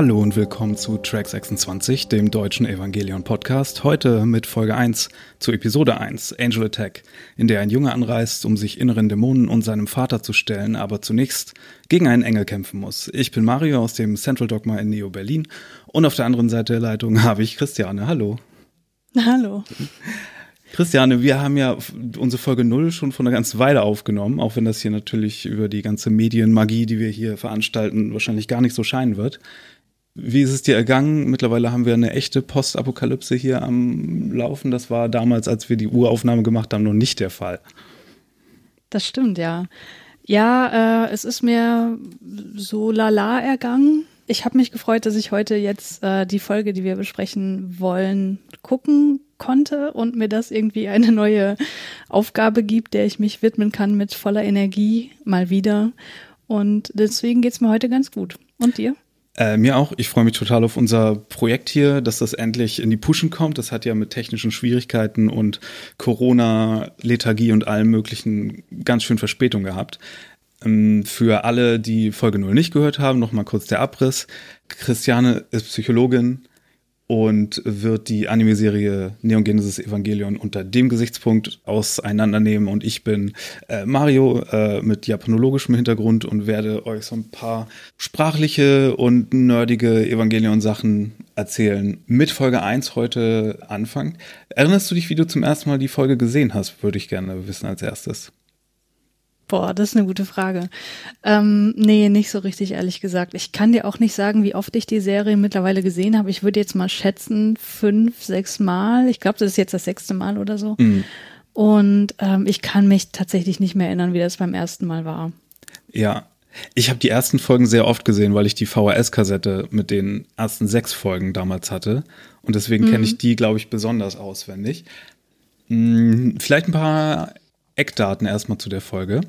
Hallo und willkommen zu Track 26, dem deutschen Evangelion Podcast. Heute mit Folge 1 zu Episode 1, Angel Attack, in der ein Junge anreist, um sich inneren Dämonen und seinem Vater zu stellen, aber zunächst gegen einen Engel kämpfen muss. Ich bin Mario aus dem Central Dogma in Neo Berlin und auf der anderen Seite der Leitung habe ich Christiane. Hallo. Hallo. Christiane, wir haben ja unsere Folge 0 schon von einer ganzen Weile aufgenommen, auch wenn das hier natürlich über die ganze Medienmagie, die wir hier veranstalten, wahrscheinlich gar nicht so scheinen wird. Wie ist es dir ergangen? Mittlerweile haben wir eine echte Postapokalypse hier am Laufen. Das war damals, als wir die Uraufnahme gemacht haben, noch nicht der Fall. Das stimmt, ja. Ja, äh, es ist mir so lala ergangen. Ich habe mich gefreut, dass ich heute jetzt äh, die Folge, die wir besprechen wollen, gucken konnte und mir das irgendwie eine neue Aufgabe gibt, der ich mich widmen kann mit voller Energie mal wieder. Und deswegen geht's mir heute ganz gut. Und dir? Äh, mir auch. Ich freue mich total auf unser Projekt hier, dass das endlich in die Pushen kommt. Das hat ja mit technischen Schwierigkeiten und Corona, Lethargie und allem möglichen ganz schön Verspätung gehabt. Ähm, für alle, die Folge 0 nicht gehört haben, nochmal kurz der Abriss. Christiane ist Psychologin, und wird die Anime-Serie Neon Genesis Evangelion unter dem Gesichtspunkt auseinandernehmen. Und ich bin äh, Mario äh, mit japanologischem Hintergrund und werde euch so ein paar sprachliche und nerdige Evangelion-Sachen erzählen. Mit Folge 1 heute anfangen. Erinnerst du dich, wie du zum ersten Mal die Folge gesehen hast, würde ich gerne wissen als erstes. Boah, das ist eine gute Frage. Ähm, nee, nicht so richtig, ehrlich gesagt. Ich kann dir auch nicht sagen, wie oft ich die Serie mittlerweile gesehen habe. Ich würde jetzt mal schätzen, fünf, sechs Mal. Ich glaube, das ist jetzt das sechste Mal oder so. Mhm. Und ähm, ich kann mich tatsächlich nicht mehr erinnern, wie das beim ersten Mal war. Ja, ich habe die ersten Folgen sehr oft gesehen, weil ich die VHS-Kassette mit den ersten sechs Folgen damals hatte. Und deswegen mhm. kenne ich die, glaube ich, besonders auswendig. Hm, vielleicht ein paar Eckdaten erstmal zu der Folge.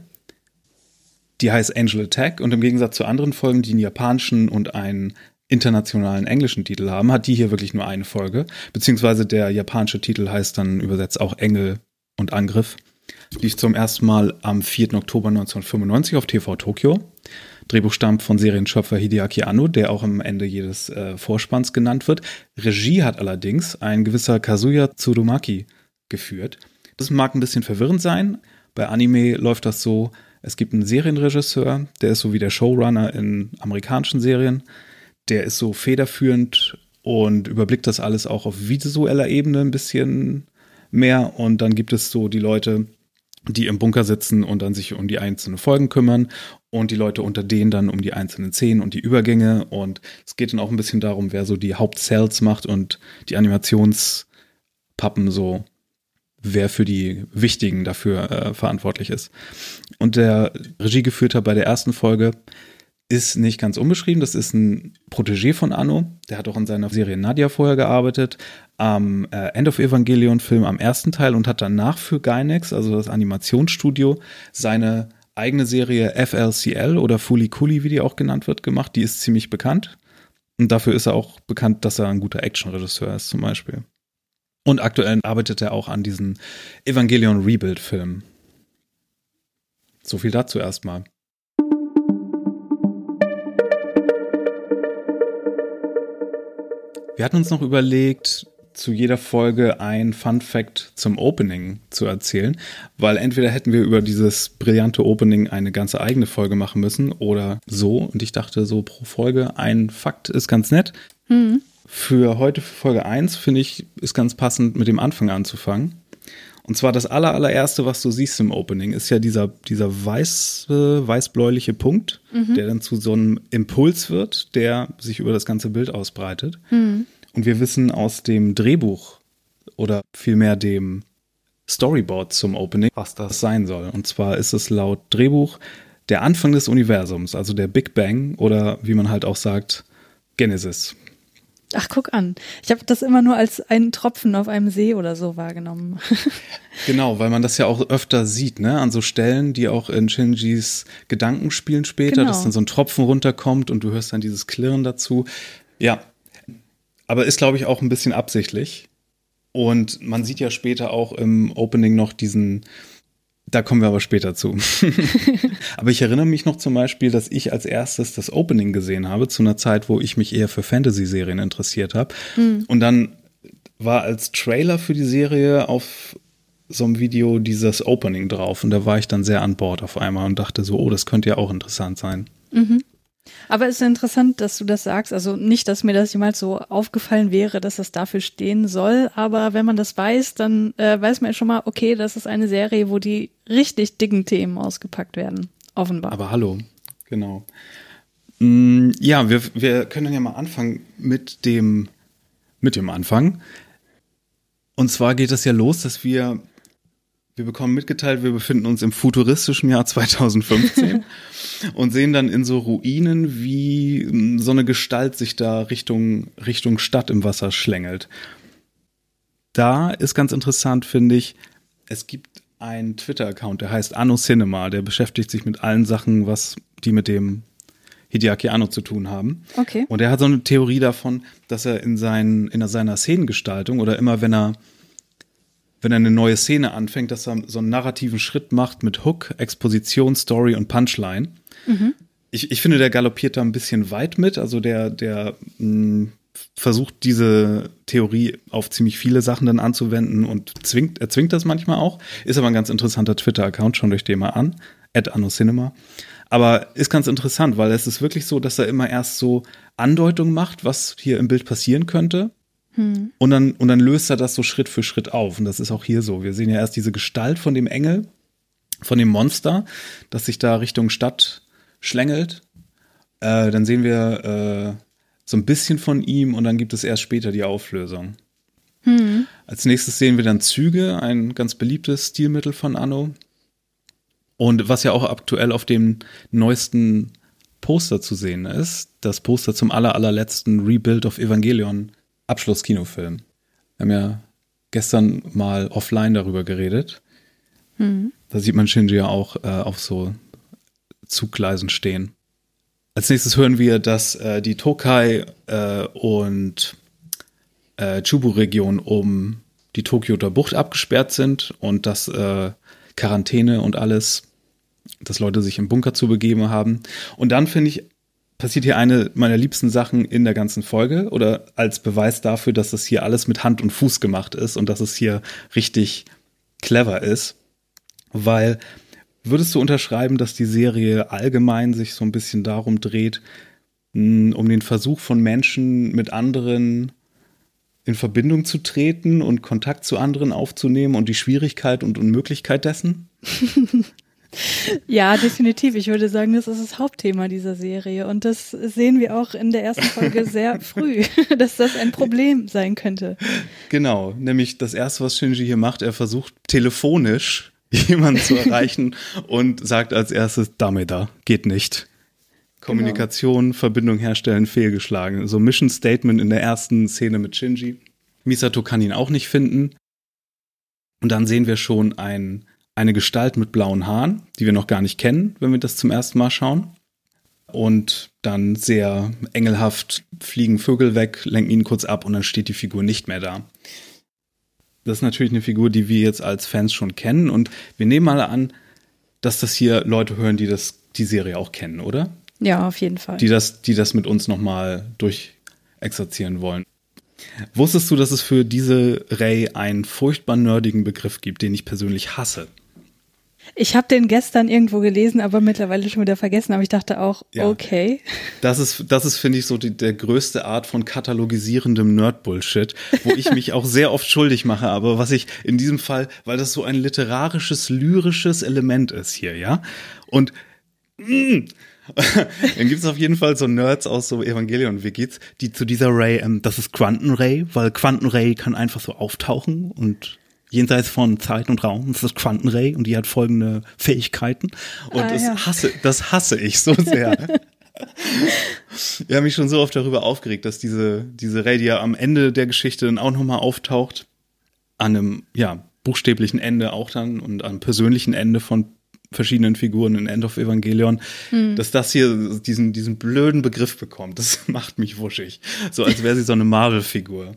Die heißt Angel Attack und im Gegensatz zu anderen Folgen, die einen japanischen und einen internationalen englischen Titel haben, hat die hier wirklich nur eine Folge. Beziehungsweise der japanische Titel heißt dann übersetzt auch Engel und Angriff. Lief zum ersten Mal am 4. Oktober 1995 auf TV Tokyo. Drehbuch stammt von Serienschöpfer Hideaki Anno, der auch am Ende jedes äh, Vorspanns genannt wird. Regie hat allerdings ein gewisser Kazuya Tsurumaki geführt. Das mag ein bisschen verwirrend sein. Bei Anime läuft das so, es gibt einen Serienregisseur, der ist so wie der Showrunner in amerikanischen Serien. Der ist so federführend und überblickt das alles auch auf visueller Ebene ein bisschen mehr. Und dann gibt es so die Leute, die im Bunker sitzen und dann sich um die einzelnen Folgen kümmern und die Leute unter denen dann um die einzelnen Szenen und die Übergänge. Und es geht dann auch ein bisschen darum, wer so die Hauptcells macht und die Animationspappen so wer für die wichtigen dafür äh, verantwortlich ist. Und der Regiegeführter bei der ersten Folge ist nicht ganz unbeschrieben. Das ist ein Protégé von Anno. Der hat auch in seiner Serie Nadia vorher gearbeitet. Am äh, End of Evangelion Film am ersten Teil und hat danach für Gynex, also das Animationsstudio, seine eigene Serie FLCL oder Fuli Kuli, wie die auch genannt wird, gemacht. Die ist ziemlich bekannt. Und dafür ist er auch bekannt, dass er ein guter Actionregisseur ist, zum Beispiel. Und aktuell arbeitet er auch an diesen Evangelion Rebuild-Film. So viel dazu erstmal. Wir hatten uns noch überlegt, zu jeder Folge ein Fun Fact zum Opening zu erzählen, weil entweder hätten wir über dieses brillante Opening eine ganze eigene Folge machen müssen oder so. Und ich dachte, so pro Folge ein Fakt ist ganz nett. Mhm. Für heute, für Folge 1, finde ich, ist ganz passend, mit dem Anfang anzufangen. Und zwar das aller, allererste, was du siehst im Opening, ist ja dieser, dieser weiße, weißbläuliche Punkt, mhm. der dann zu so einem Impuls wird, der sich über das ganze Bild ausbreitet. Mhm. Und wir wissen aus dem Drehbuch oder vielmehr dem Storyboard zum Opening, was das sein soll. Und zwar ist es laut Drehbuch der Anfang des Universums, also der Big Bang oder wie man halt auch sagt, Genesis. Ach, guck an. Ich habe das immer nur als einen Tropfen auf einem See oder so wahrgenommen. genau, weil man das ja auch öfter sieht, ne? An so Stellen, die auch in Shinjis Gedanken spielen später, genau. dass dann so ein Tropfen runterkommt und du hörst dann dieses Klirren dazu. Ja. Aber ist, glaube ich, auch ein bisschen absichtlich. Und man sieht ja später auch im Opening noch diesen Da kommen wir aber später zu. aber ich erinnere mich noch zum Beispiel, dass ich als erstes das Opening gesehen habe, zu einer Zeit, wo ich mich eher für Fantasy-Serien interessiert habe. Mhm. Und dann war als Trailer für die Serie auf so einem Video dieses Opening drauf. Und da war ich dann sehr an Bord auf einmal und dachte so, oh, das könnte ja auch interessant sein. Mhm. Aber es ist interessant, dass du das sagst. Also nicht, dass mir das jemals so aufgefallen wäre, dass das dafür stehen soll. Aber wenn man das weiß, dann äh, weiß man ja schon mal, okay, das ist eine Serie, wo die richtig dicken Themen ausgepackt werden. Offenbar. Aber hallo, genau. Mm, ja, wir, wir können ja mal anfangen mit dem, mit dem Anfang. Und zwar geht es ja los, dass wir wir bekommen mitgeteilt, wir befinden uns im futuristischen Jahr 2015 und sehen dann in so Ruinen, wie hm, so eine Gestalt sich da Richtung, Richtung Stadt im Wasser schlängelt. Da ist ganz interessant, finde ich, es gibt einen Twitter-Account, der heißt Anno Cinema, der beschäftigt sich mit allen Sachen, was die mit dem Hideaki Anno zu tun haben. Okay. Und er hat so eine Theorie davon, dass er in, seinen, in seiner Szenengestaltung oder immer wenn er wenn er eine neue Szene anfängt, dass er so einen narrativen Schritt macht mit Hook, Exposition, Story und Punchline. Mhm. Ich, ich finde, der galoppiert da ein bisschen weit mit. Also der, der mh, mm, versucht diese Theorie auf ziemlich viele Sachen dann anzuwenden und zwingt, er zwingt das manchmal auch. Ist aber ein ganz interessanter Twitter-Account, schon durch den mal an. At AnnoCinema. Aber ist ganz interessant, weil es ist wirklich so, dass er immer erst so Andeutungen macht, was hier im Bild passieren könnte. Hm. Und, dann, und dann löst er das so Schritt für Schritt auf. Und das ist auch hier so. Wir sehen ja erst diese Gestalt von dem Engel, von dem Monster, das sich da Richtung Stadt schlängelt. Äh, dann sehen wir äh, so ein bisschen von ihm und dann gibt es erst später die Auflösung. Hm. Als nächstes sehen wir dann Züge, ein ganz beliebtes Stilmittel von Anno. Und was ja auch aktuell auf dem neuesten Poster zu sehen ist, das Poster zum aller, allerletzten Rebuild of Evangelion Abschlusskinofilm. Wir haben ja gestern mal offline darüber geredet. Mhm. Da sieht man Shinji ja auch äh, auf so Zuggleisen stehen. Als nächstes hören wir, dass äh, die Tokai äh, und äh, Chubu-Region um die Tokioter Bucht abgesperrt sind und dass äh, Quarantäne und alles, dass Leute sich im Bunker zu begeben haben. Und dann finde ich passiert hier eine meiner liebsten Sachen in der ganzen Folge oder als Beweis dafür, dass das hier alles mit Hand und Fuß gemacht ist und dass es hier richtig clever ist. Weil würdest du unterschreiben, dass die Serie allgemein sich so ein bisschen darum dreht, um den Versuch von Menschen mit anderen in Verbindung zu treten und Kontakt zu anderen aufzunehmen und die Schwierigkeit und Unmöglichkeit dessen? Ja, definitiv. Ich würde sagen, das ist das Hauptthema dieser Serie. Und das sehen wir auch in der ersten Folge sehr früh, dass das ein Problem sein könnte. Genau, nämlich das Erste, was Shinji hier macht, er versucht telefonisch jemanden zu erreichen und sagt als erstes, Dameda, geht nicht. Kommunikation, genau. Verbindung herstellen, fehlgeschlagen. So Mission Statement in der ersten Szene mit Shinji. Misato kann ihn auch nicht finden. Und dann sehen wir schon ein eine Gestalt mit blauen Haaren, die wir noch gar nicht kennen, wenn wir das zum ersten Mal schauen. Und dann sehr engelhaft fliegen Vögel weg, lenken ihn kurz ab und dann steht die Figur nicht mehr da. Das ist natürlich eine Figur, die wir jetzt als Fans schon kennen und wir nehmen mal an, dass das hier Leute hören, die das, die Serie auch kennen, oder? Ja, auf jeden Fall. Die das, die das mit uns nochmal durchexerzieren wollen. Wusstest du, dass es für diese Ray einen furchtbar nerdigen Begriff gibt, den ich persönlich hasse? Ich habe den gestern irgendwo gelesen, aber mittlerweile schon wieder vergessen. Aber ich dachte auch, ja. okay. Das ist, das ist finde ich so die, der größte Art von katalogisierendem Nerd-Bullshit, wo ich mich auch sehr oft schuldig mache. Aber was ich in diesem Fall, weil das so ein literarisches, lyrisches Element ist hier, ja. Und mh, mm, dann gibt es auf jeden Fall so Nerds aus so Evangelion-Wikis, die zu dieser Ray, ähm, das ist Quantenray, weil Quantenray kann einfach so auftauchen und jenseits von Zeit und Raum. Das ist Quantenray und die hat folgende Fähigkeiten. Und ah, das, ja. hasse, das hasse ich so sehr. ich habe mich schon so oft darüber aufgeregt, dass diese, diese Ray, die ja am Ende der Geschichte dann auch nochmal auftaucht, an einem, ja, buchstäblichen Ende auch dann und am persönlichen Ende von verschiedenen Figuren in End of Evangelion, hm. dass das hier diesen, diesen blöden Begriff bekommt. Das macht mich wuschig. So als wäre sie so eine Marvel-Figur.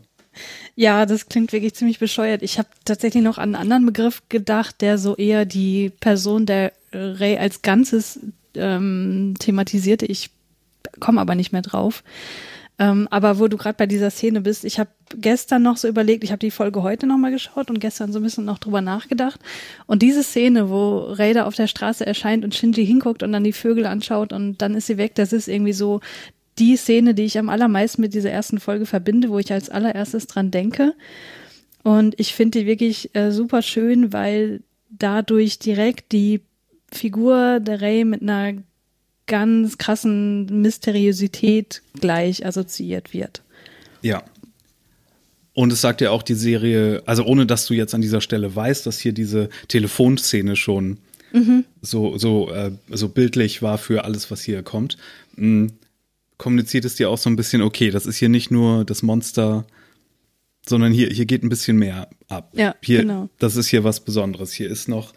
Ja, das klingt wirklich ziemlich bescheuert. Ich habe tatsächlich noch an einen anderen Begriff gedacht, der so eher die Person der Ray als Ganzes ähm, thematisierte. Ich komme aber nicht mehr drauf. Ähm, aber wo du gerade bei dieser Szene bist, ich habe gestern noch so überlegt, ich habe die Folge heute nochmal geschaut und gestern so ein bisschen noch drüber nachgedacht. Und diese Szene, wo Raider auf der Straße erscheint und Shinji hinguckt und dann die Vögel anschaut und dann ist sie weg, das ist irgendwie so die Szene, die ich am allermeisten mit dieser ersten Folge verbinde, wo ich als allererstes dran denke. Und ich finde die wirklich äh, super schön, weil dadurch direkt die Figur der Ray mit einer ganz krassen Mysteriosität gleich assoziiert wird. Ja. Und es sagt ja auch die Serie, also ohne dass du jetzt an dieser Stelle weißt, dass hier diese Telefonszene schon mhm. so, so, äh, so bildlich war für alles, was hier kommt. Mhm kommuniziert es dir auch so ein bisschen, okay, das ist hier nicht nur das Monster, sondern hier, hier geht ein bisschen mehr ab. Ja, hier, genau. Das ist hier was Besonderes. Hier ist noch,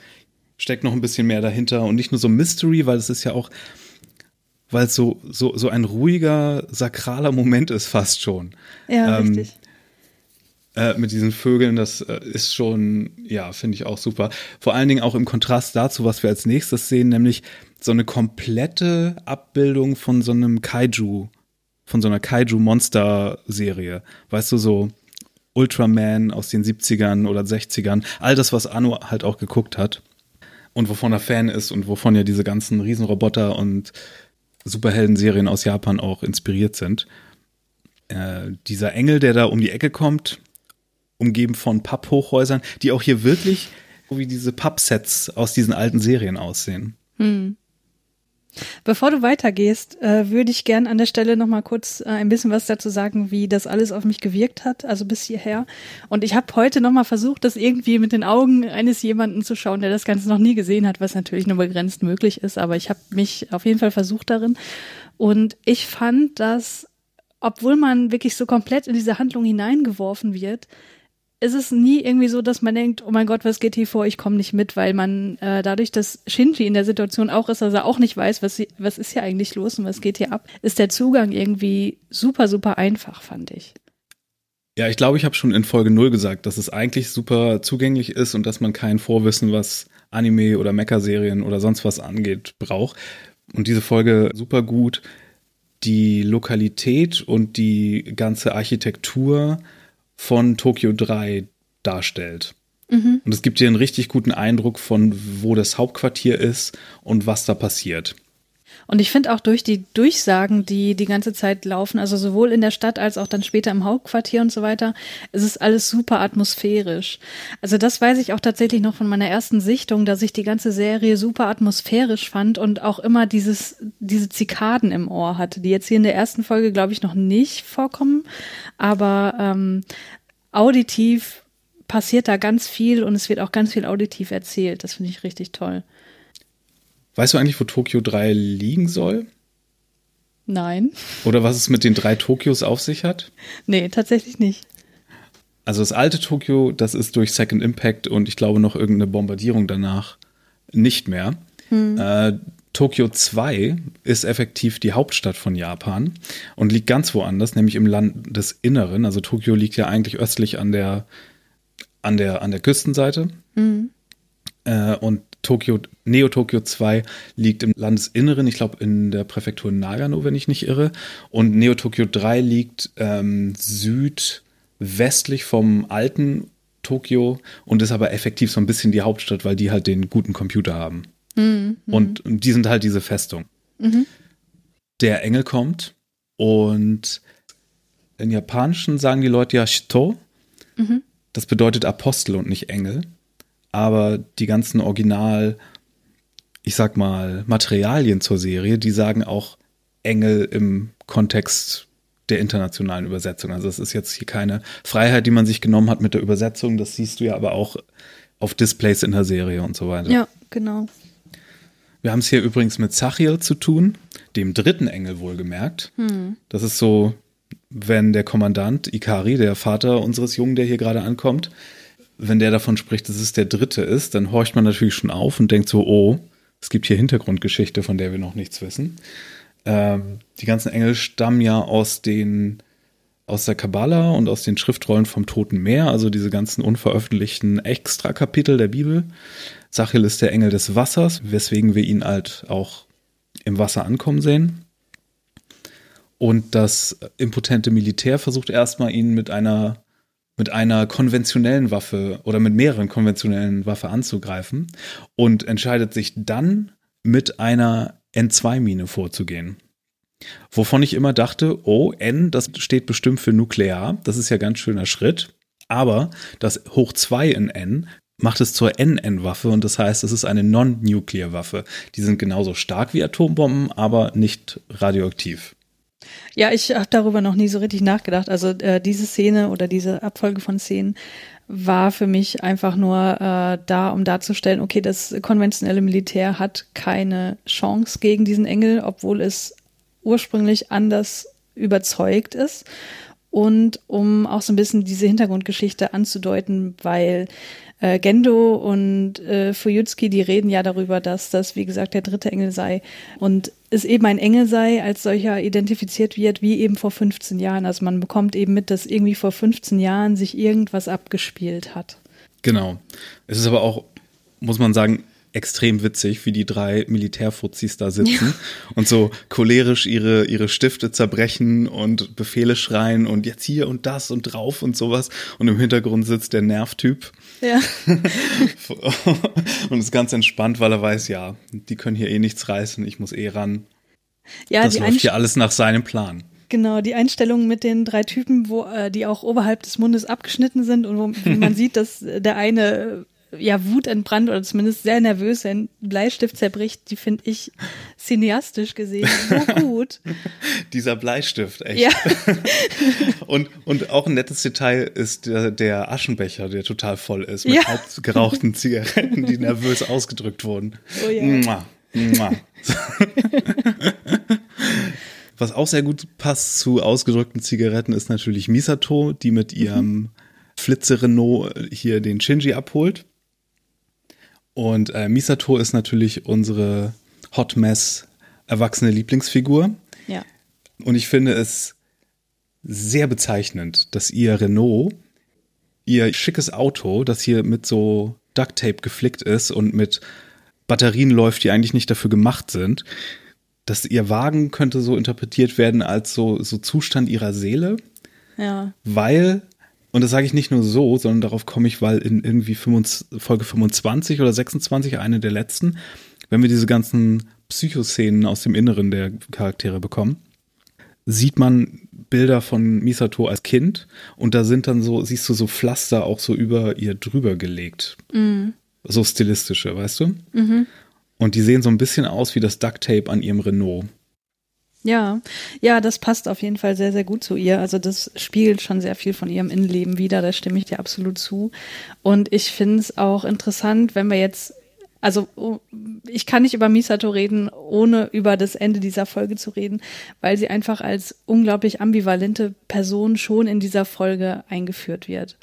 steckt noch ein bisschen mehr dahinter und nicht nur so Mystery, weil es ist ja auch, weil es so, so, so ein ruhiger, sakraler Moment ist fast schon. Ja, ähm, richtig. Äh, mit diesen Vögeln, das äh, ist schon, ja, finde ich auch super. Vor allen Dingen auch im Kontrast dazu, was wir als nächstes sehen, nämlich so eine komplette Abbildung von so einem Kaiju, von so einer Kaiju-Monster-Serie. Weißt du, so Ultraman aus den 70ern oder 60ern, all das, was Anu halt auch geguckt hat und wovon er Fan ist und wovon ja diese ganzen Riesenroboter und Superhelden-Serien aus Japan auch inspiriert sind. Äh, dieser Engel, der da um die Ecke kommt, umgeben von Papphochhäusern, die auch hier wirklich wie diese Pappsets aus diesen alten Serien aussehen. Hm. Bevor du weitergehst, äh, würde ich gern an der Stelle noch mal kurz äh, ein bisschen was dazu sagen, wie das alles auf mich gewirkt hat, also bis hierher. Und ich habe heute noch mal versucht, das irgendwie mit den Augen eines jemanden zu schauen, der das Ganze noch nie gesehen hat, was natürlich nur begrenzt möglich ist. Aber ich habe mich auf jeden Fall versucht darin. Und ich fand, dass, obwohl man wirklich so komplett in diese Handlung hineingeworfen wird, ist es nie irgendwie so, dass man denkt, oh mein Gott, was geht hier vor, ich komme nicht mit, weil man äh, dadurch, dass Shinji in der Situation auch ist, dass er auch nicht weiß, was, was ist hier eigentlich los und was geht hier ab, ist der Zugang irgendwie super, super einfach, fand ich. Ja, ich glaube, ich habe schon in Folge 0 gesagt, dass es eigentlich super zugänglich ist und dass man kein Vorwissen, was Anime oder Mecha-Serien oder sonst was angeht, braucht. Und diese Folge super gut. Die Lokalität und die ganze Architektur von Tokyo 3 darstellt. Mhm. Und es gibt dir einen richtig guten Eindruck von, wo das Hauptquartier ist und was da passiert. Und ich finde auch durch die Durchsagen, die die ganze Zeit laufen, also sowohl in der Stadt als auch dann später im Hauptquartier und so weiter, es ist alles super atmosphärisch. Also das weiß ich auch tatsächlich noch von meiner ersten Sichtung, dass ich die ganze Serie super atmosphärisch fand und auch immer dieses, diese Zikaden im Ohr hatte, die jetzt hier in der ersten Folge, glaube ich, noch nicht vorkommen. Aber ähm, auditiv passiert da ganz viel und es wird auch ganz viel auditiv erzählt. Das finde ich richtig toll. Weißt du eigentlich, wo Tokio 3 liegen soll? Nein. Oder was es mit den drei Tokios auf sich hat? Nee, tatsächlich nicht. Also das alte Tokio, das ist durch Second Impact und ich glaube noch irgendeine Bombardierung danach nicht mehr. Hm. Äh, Tokio 2 ist effektiv die Hauptstadt von Japan und liegt ganz woanders, nämlich im Landesinneren. Also Tokio liegt ja eigentlich östlich an der, an der, an der Küstenseite. Mhm. Äh, und Tokio, Neo Tokio 2 liegt im Landesinneren, ich glaube in der Präfektur Nagano, wenn ich nicht irre. Und Neo Tokio 3 liegt ähm, südwestlich vom alten Tokio und ist aber effektiv so ein bisschen die Hauptstadt, weil die halt den guten Computer haben. Mhm. Und, und, die sind halt diese Festung. Mhm. Der Engel kommt und in Japanischen sagen die Leute ja Shito. Mhm. Das bedeutet Apostel und nicht Engel aber die ganzen Original, ich sag mal, Materialien zur Serie, die sagen auch Engel im Kontext der internationalen Übersetzung. Also es ist jetzt hier keine Freiheit, die man sich genommen hat mit der Übersetzung. Das siehst du ja aber auch auf Displays in der Serie und so weiter. Ja, genau. Wir haben es hier übrigens mit Zachiel zu tun, dem dritten Engel wohlgemerkt. Hm. Das ist so, wenn der Kommandant Ikari, der Vater unseres Jungen, der hier gerade ankommt, wenn der davon spricht, dass es der dritte ist, dann horcht man natürlich schon auf und denkt so, oh, es gibt hier Hintergrundgeschichte, von der wir noch nichts wissen. Ähm, die ganzen Engel stammen ja aus den aus der Kabbala und aus den Schriftrollen vom Toten Meer, also diese ganzen unveröffentlichten Extrakapitel der Bibel. Sachel ist der Engel des Wassers, weswegen wir ihn halt auch im Wasser ankommen sehen. Und das impotente Militär versucht erstmal ihn mit einer mit einer konventionellen Waffe oder mit mehreren konventionellen Waffen anzugreifen und entscheidet sich dann mit einer N2-Mine vorzugehen. Wovon ich immer dachte, oh, N, das steht bestimmt für nuklear, das ist ja ganz schöner Schritt. Aber das Hoch 2 in N macht es zur NN-Waffe und das heißt, es ist eine Non-Nuclear-Waffe. Die sind genauso stark wie Atombomben, aber nicht radioaktiv. Ja, ich habe darüber noch nie so richtig nachgedacht. Also äh, diese Szene oder diese Abfolge von Szenen war für mich einfach nur äh, da, um darzustellen, okay, das konventionelle Militär hat keine Chance gegen diesen Engel, obwohl es ursprünglich anders überzeugt ist. Und um auch so ein bisschen diese Hintergrundgeschichte anzudeuten, weil äh, Gendo und äh, Fuyutsuki, die reden ja darüber, dass das, wie gesagt, der dritte Engel sei und es eben ein Engel sei, als solcher identifiziert wird, wie eben vor 15 Jahren. Also man bekommt eben mit, dass irgendwie vor 15 Jahren sich irgendwas abgespielt hat. Genau. Es ist aber auch, muss man sagen, extrem witzig, wie die drei Militärfuzis da sitzen ja. und so cholerisch ihre, ihre Stifte zerbrechen und Befehle schreien und jetzt hier und das und drauf und sowas. Und im Hintergrund sitzt der Nervtyp. Ja. und ist ganz entspannt, weil er weiß, ja, die können hier eh nichts reißen, ich muss eh ran. Ja, das läuft hier alles nach seinem Plan. Genau, die Einstellung mit den drei Typen, wo äh, die auch oberhalb des Mundes abgeschnitten sind und wo man sieht, dass der eine ja, Wut entbrannt oder zumindest sehr nervös sein Bleistift zerbricht, die finde ich cineastisch gesehen so gut. Dieser Bleistift, echt. Ja. und, und auch ein nettes Detail ist der, der Aschenbecher, der total voll ist mit ja. halb gerauchten Zigaretten, die nervös ausgedrückt wurden. Oh ja. Mua, mua. Was auch sehr gut passt zu ausgedrückten Zigaretten ist natürlich Misato, die mit ihrem mhm. Flitze Renault hier den Shinji abholt. Und äh, Misato ist natürlich unsere Hot Mess erwachsene Lieblingsfigur. Ja. Und ich finde es sehr bezeichnend, dass ihr Renault, ihr schickes Auto, das hier mit so Duct Tape geflickt ist und mit Batterien läuft, die eigentlich nicht dafür gemacht sind, dass ihr Wagen könnte so interpretiert werden als so, so Zustand ihrer Seele. Ja. Weil und das sage ich nicht nur so, sondern darauf komme ich, weil in irgendwie 25, Folge 25 oder 26, eine der letzten, wenn wir diese ganzen Psychoszenen aus dem Inneren der Charaktere bekommen, sieht man Bilder von Misato als Kind und da sind dann so, siehst du so Pflaster auch so über ihr drüber gelegt. Mhm. So stilistische, weißt du? Mhm. Und die sehen so ein bisschen aus wie das Duct Tape an ihrem Renault. Ja, ja, das passt auf jeden Fall sehr, sehr gut zu ihr. Also das spiegelt schon sehr viel von ihrem Innenleben wieder, da stimme ich dir absolut zu. Und ich finde es auch interessant, wenn wir jetzt, also oh, ich kann nicht über Misato reden, ohne über das Ende dieser Folge zu reden, weil sie einfach als unglaublich ambivalente Person schon in dieser Folge eingeführt wird.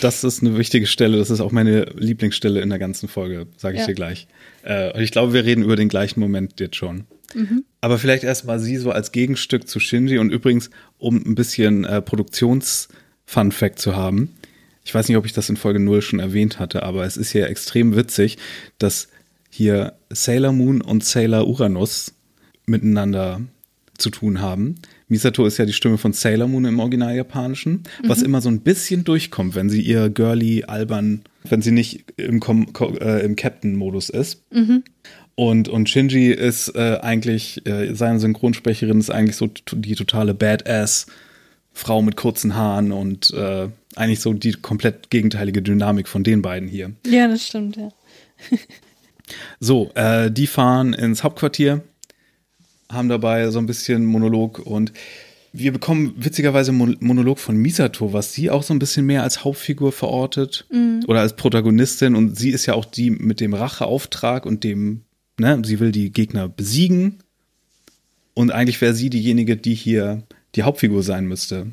Das ist eine wichtige Stelle, das ist auch meine Lieblingsstelle in der ganzen Folge, sage ich ja. dir gleich. Äh, und ich glaube, wir reden über den gleichen Moment jetzt schon. Mhm. Aber vielleicht erstmal sie so als Gegenstück zu Shinji und übrigens, um ein bisschen äh, Produktions-Fun-Fact zu haben. Ich weiß nicht, ob ich das in Folge 0 schon erwähnt hatte, aber es ist hier extrem witzig, dass hier Sailor Moon und Sailor Uranus miteinander zu tun haben. Misato ist ja die Stimme von Sailor Moon im Original Japanischen, mhm. was immer so ein bisschen durchkommt, wenn sie ihr girly, albern, wenn sie nicht im, äh, im Captain-Modus ist. Mhm. Und, und Shinji ist äh, eigentlich, äh, seine Synchronsprecherin ist eigentlich so die totale Badass Frau mit kurzen Haaren und äh, eigentlich so die komplett gegenteilige Dynamik von den beiden hier. Ja, das stimmt, ja. so, äh, die fahren ins Hauptquartier, haben dabei so ein bisschen Monolog und wir bekommen witzigerweise Monolog von Misato, was sie auch so ein bisschen mehr als Hauptfigur verortet mhm. oder als Protagonistin und sie ist ja auch die mit dem Racheauftrag und dem ne, sie will die Gegner besiegen und eigentlich wäre sie diejenige, die hier die Hauptfigur sein müsste.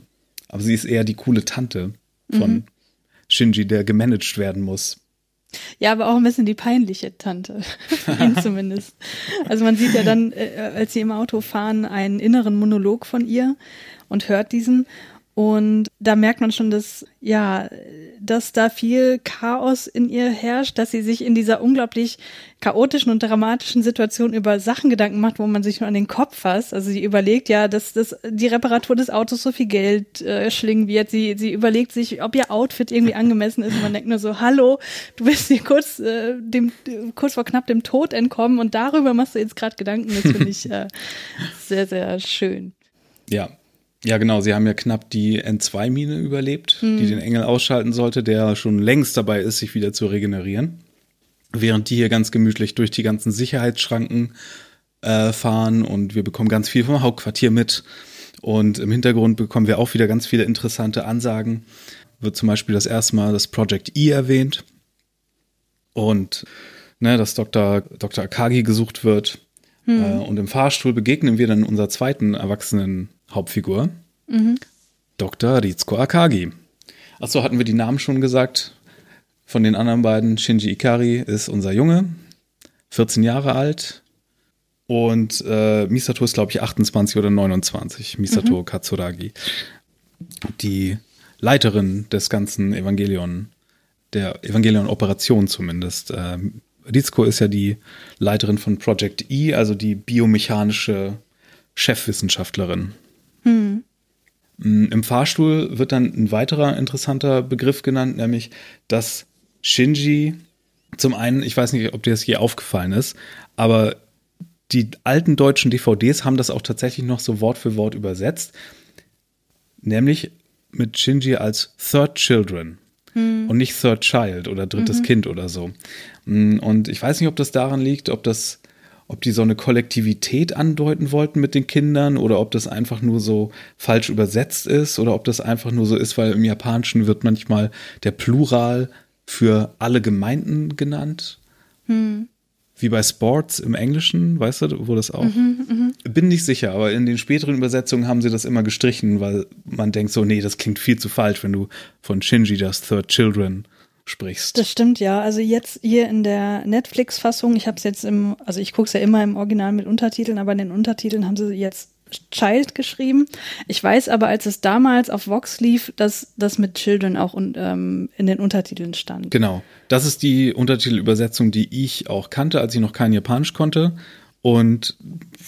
Aber sie ist eher die coole Tante von mhm. Shinji, der gemanagt werden muss. Ja, aber auch ein bisschen die peinliche Tante. Ihn zumindest. Also man sieht ja dann, äh, als sie im Auto fahren, einen inneren Monolog von ihr und hört diesen. Und da merkt man schon, dass, ja, dass da viel Chaos in ihr herrscht, dass sie sich in dieser unglaublich chaotischen und dramatischen Situation über Sachen Gedanken macht, wo man sich nur an den Kopf fasst. Also sie überlegt ja, dass, dass die Reparatur des Autos so viel Geld äh, schlingen wird. Sie, sie überlegt sich, ob ihr Outfit irgendwie angemessen ist. Und man denkt nur so, hallo, du bist hier kurz, äh, dem, kurz vor knapp dem Tod entkommen und darüber machst du jetzt gerade Gedanken. Das finde ich äh, sehr, sehr schön. Ja, ja, genau. Sie haben ja knapp die N2-Mine überlebt, hm. die den Engel ausschalten sollte, der schon längst dabei ist, sich wieder zu regenerieren. Während die hier ganz gemütlich durch die ganzen Sicherheitsschranken äh, fahren und wir bekommen ganz viel vom Hauptquartier mit. Und im Hintergrund bekommen wir auch wieder ganz viele interessante Ansagen. Wird zum Beispiel das erste Mal das Project E erwähnt. Und ne, dass Dr. Dr. Akagi gesucht wird. Hm. Äh, und im Fahrstuhl begegnen wir dann unserer zweiten erwachsenen Hauptfigur, mhm. Dr. Rizko Akagi. Achso, hatten wir die Namen schon gesagt? Von den anderen beiden, Shinji Ikari ist unser Junge, 14 Jahre alt. Und äh, Misato ist, glaube ich, 28 oder 29. Misato mhm. Katsuragi. Die Leiterin des ganzen Evangelion, der Evangelion-Operation zumindest. Äh, Rizko ist ja die Leiterin von Project E, also die biomechanische Chefwissenschaftlerin. Hm. Im Fahrstuhl wird dann ein weiterer interessanter Begriff genannt, nämlich dass Shinji zum einen, ich weiß nicht, ob dir das je aufgefallen ist, aber die alten deutschen DVDs haben das auch tatsächlich noch so Wort für Wort übersetzt, nämlich mit Shinji als Third Children hm. und nicht Third Child oder drittes mhm. Kind oder so. Und ich weiß nicht, ob das daran liegt, ob das ob die so eine Kollektivität andeuten wollten mit den Kindern oder ob das einfach nur so falsch übersetzt ist oder ob das einfach nur so ist, weil im Japanischen wird manchmal der Plural für alle Gemeinden genannt. Hm. Wie bei Sports im Englischen, weißt du, wo das auch? Mhm, mh. Bin nicht sicher, aber in den späteren Übersetzungen haben sie das immer gestrichen, weil man denkt so, nee, das klingt viel zu falsch, wenn du von Shinji das Third Children sprichst. Das stimmt, ja. Also jetzt hier in der Netflix-Fassung, ich habe es jetzt im, also ich gucke es ja immer im Original mit Untertiteln, aber in den Untertiteln haben sie jetzt Child geschrieben. Ich weiß aber, als es damals auf Vox lief, dass das mit Children auch und, ähm, in den Untertiteln stand. Genau. Das ist die Untertitelübersetzung, die ich auch kannte, als ich noch kein Japanisch konnte. Und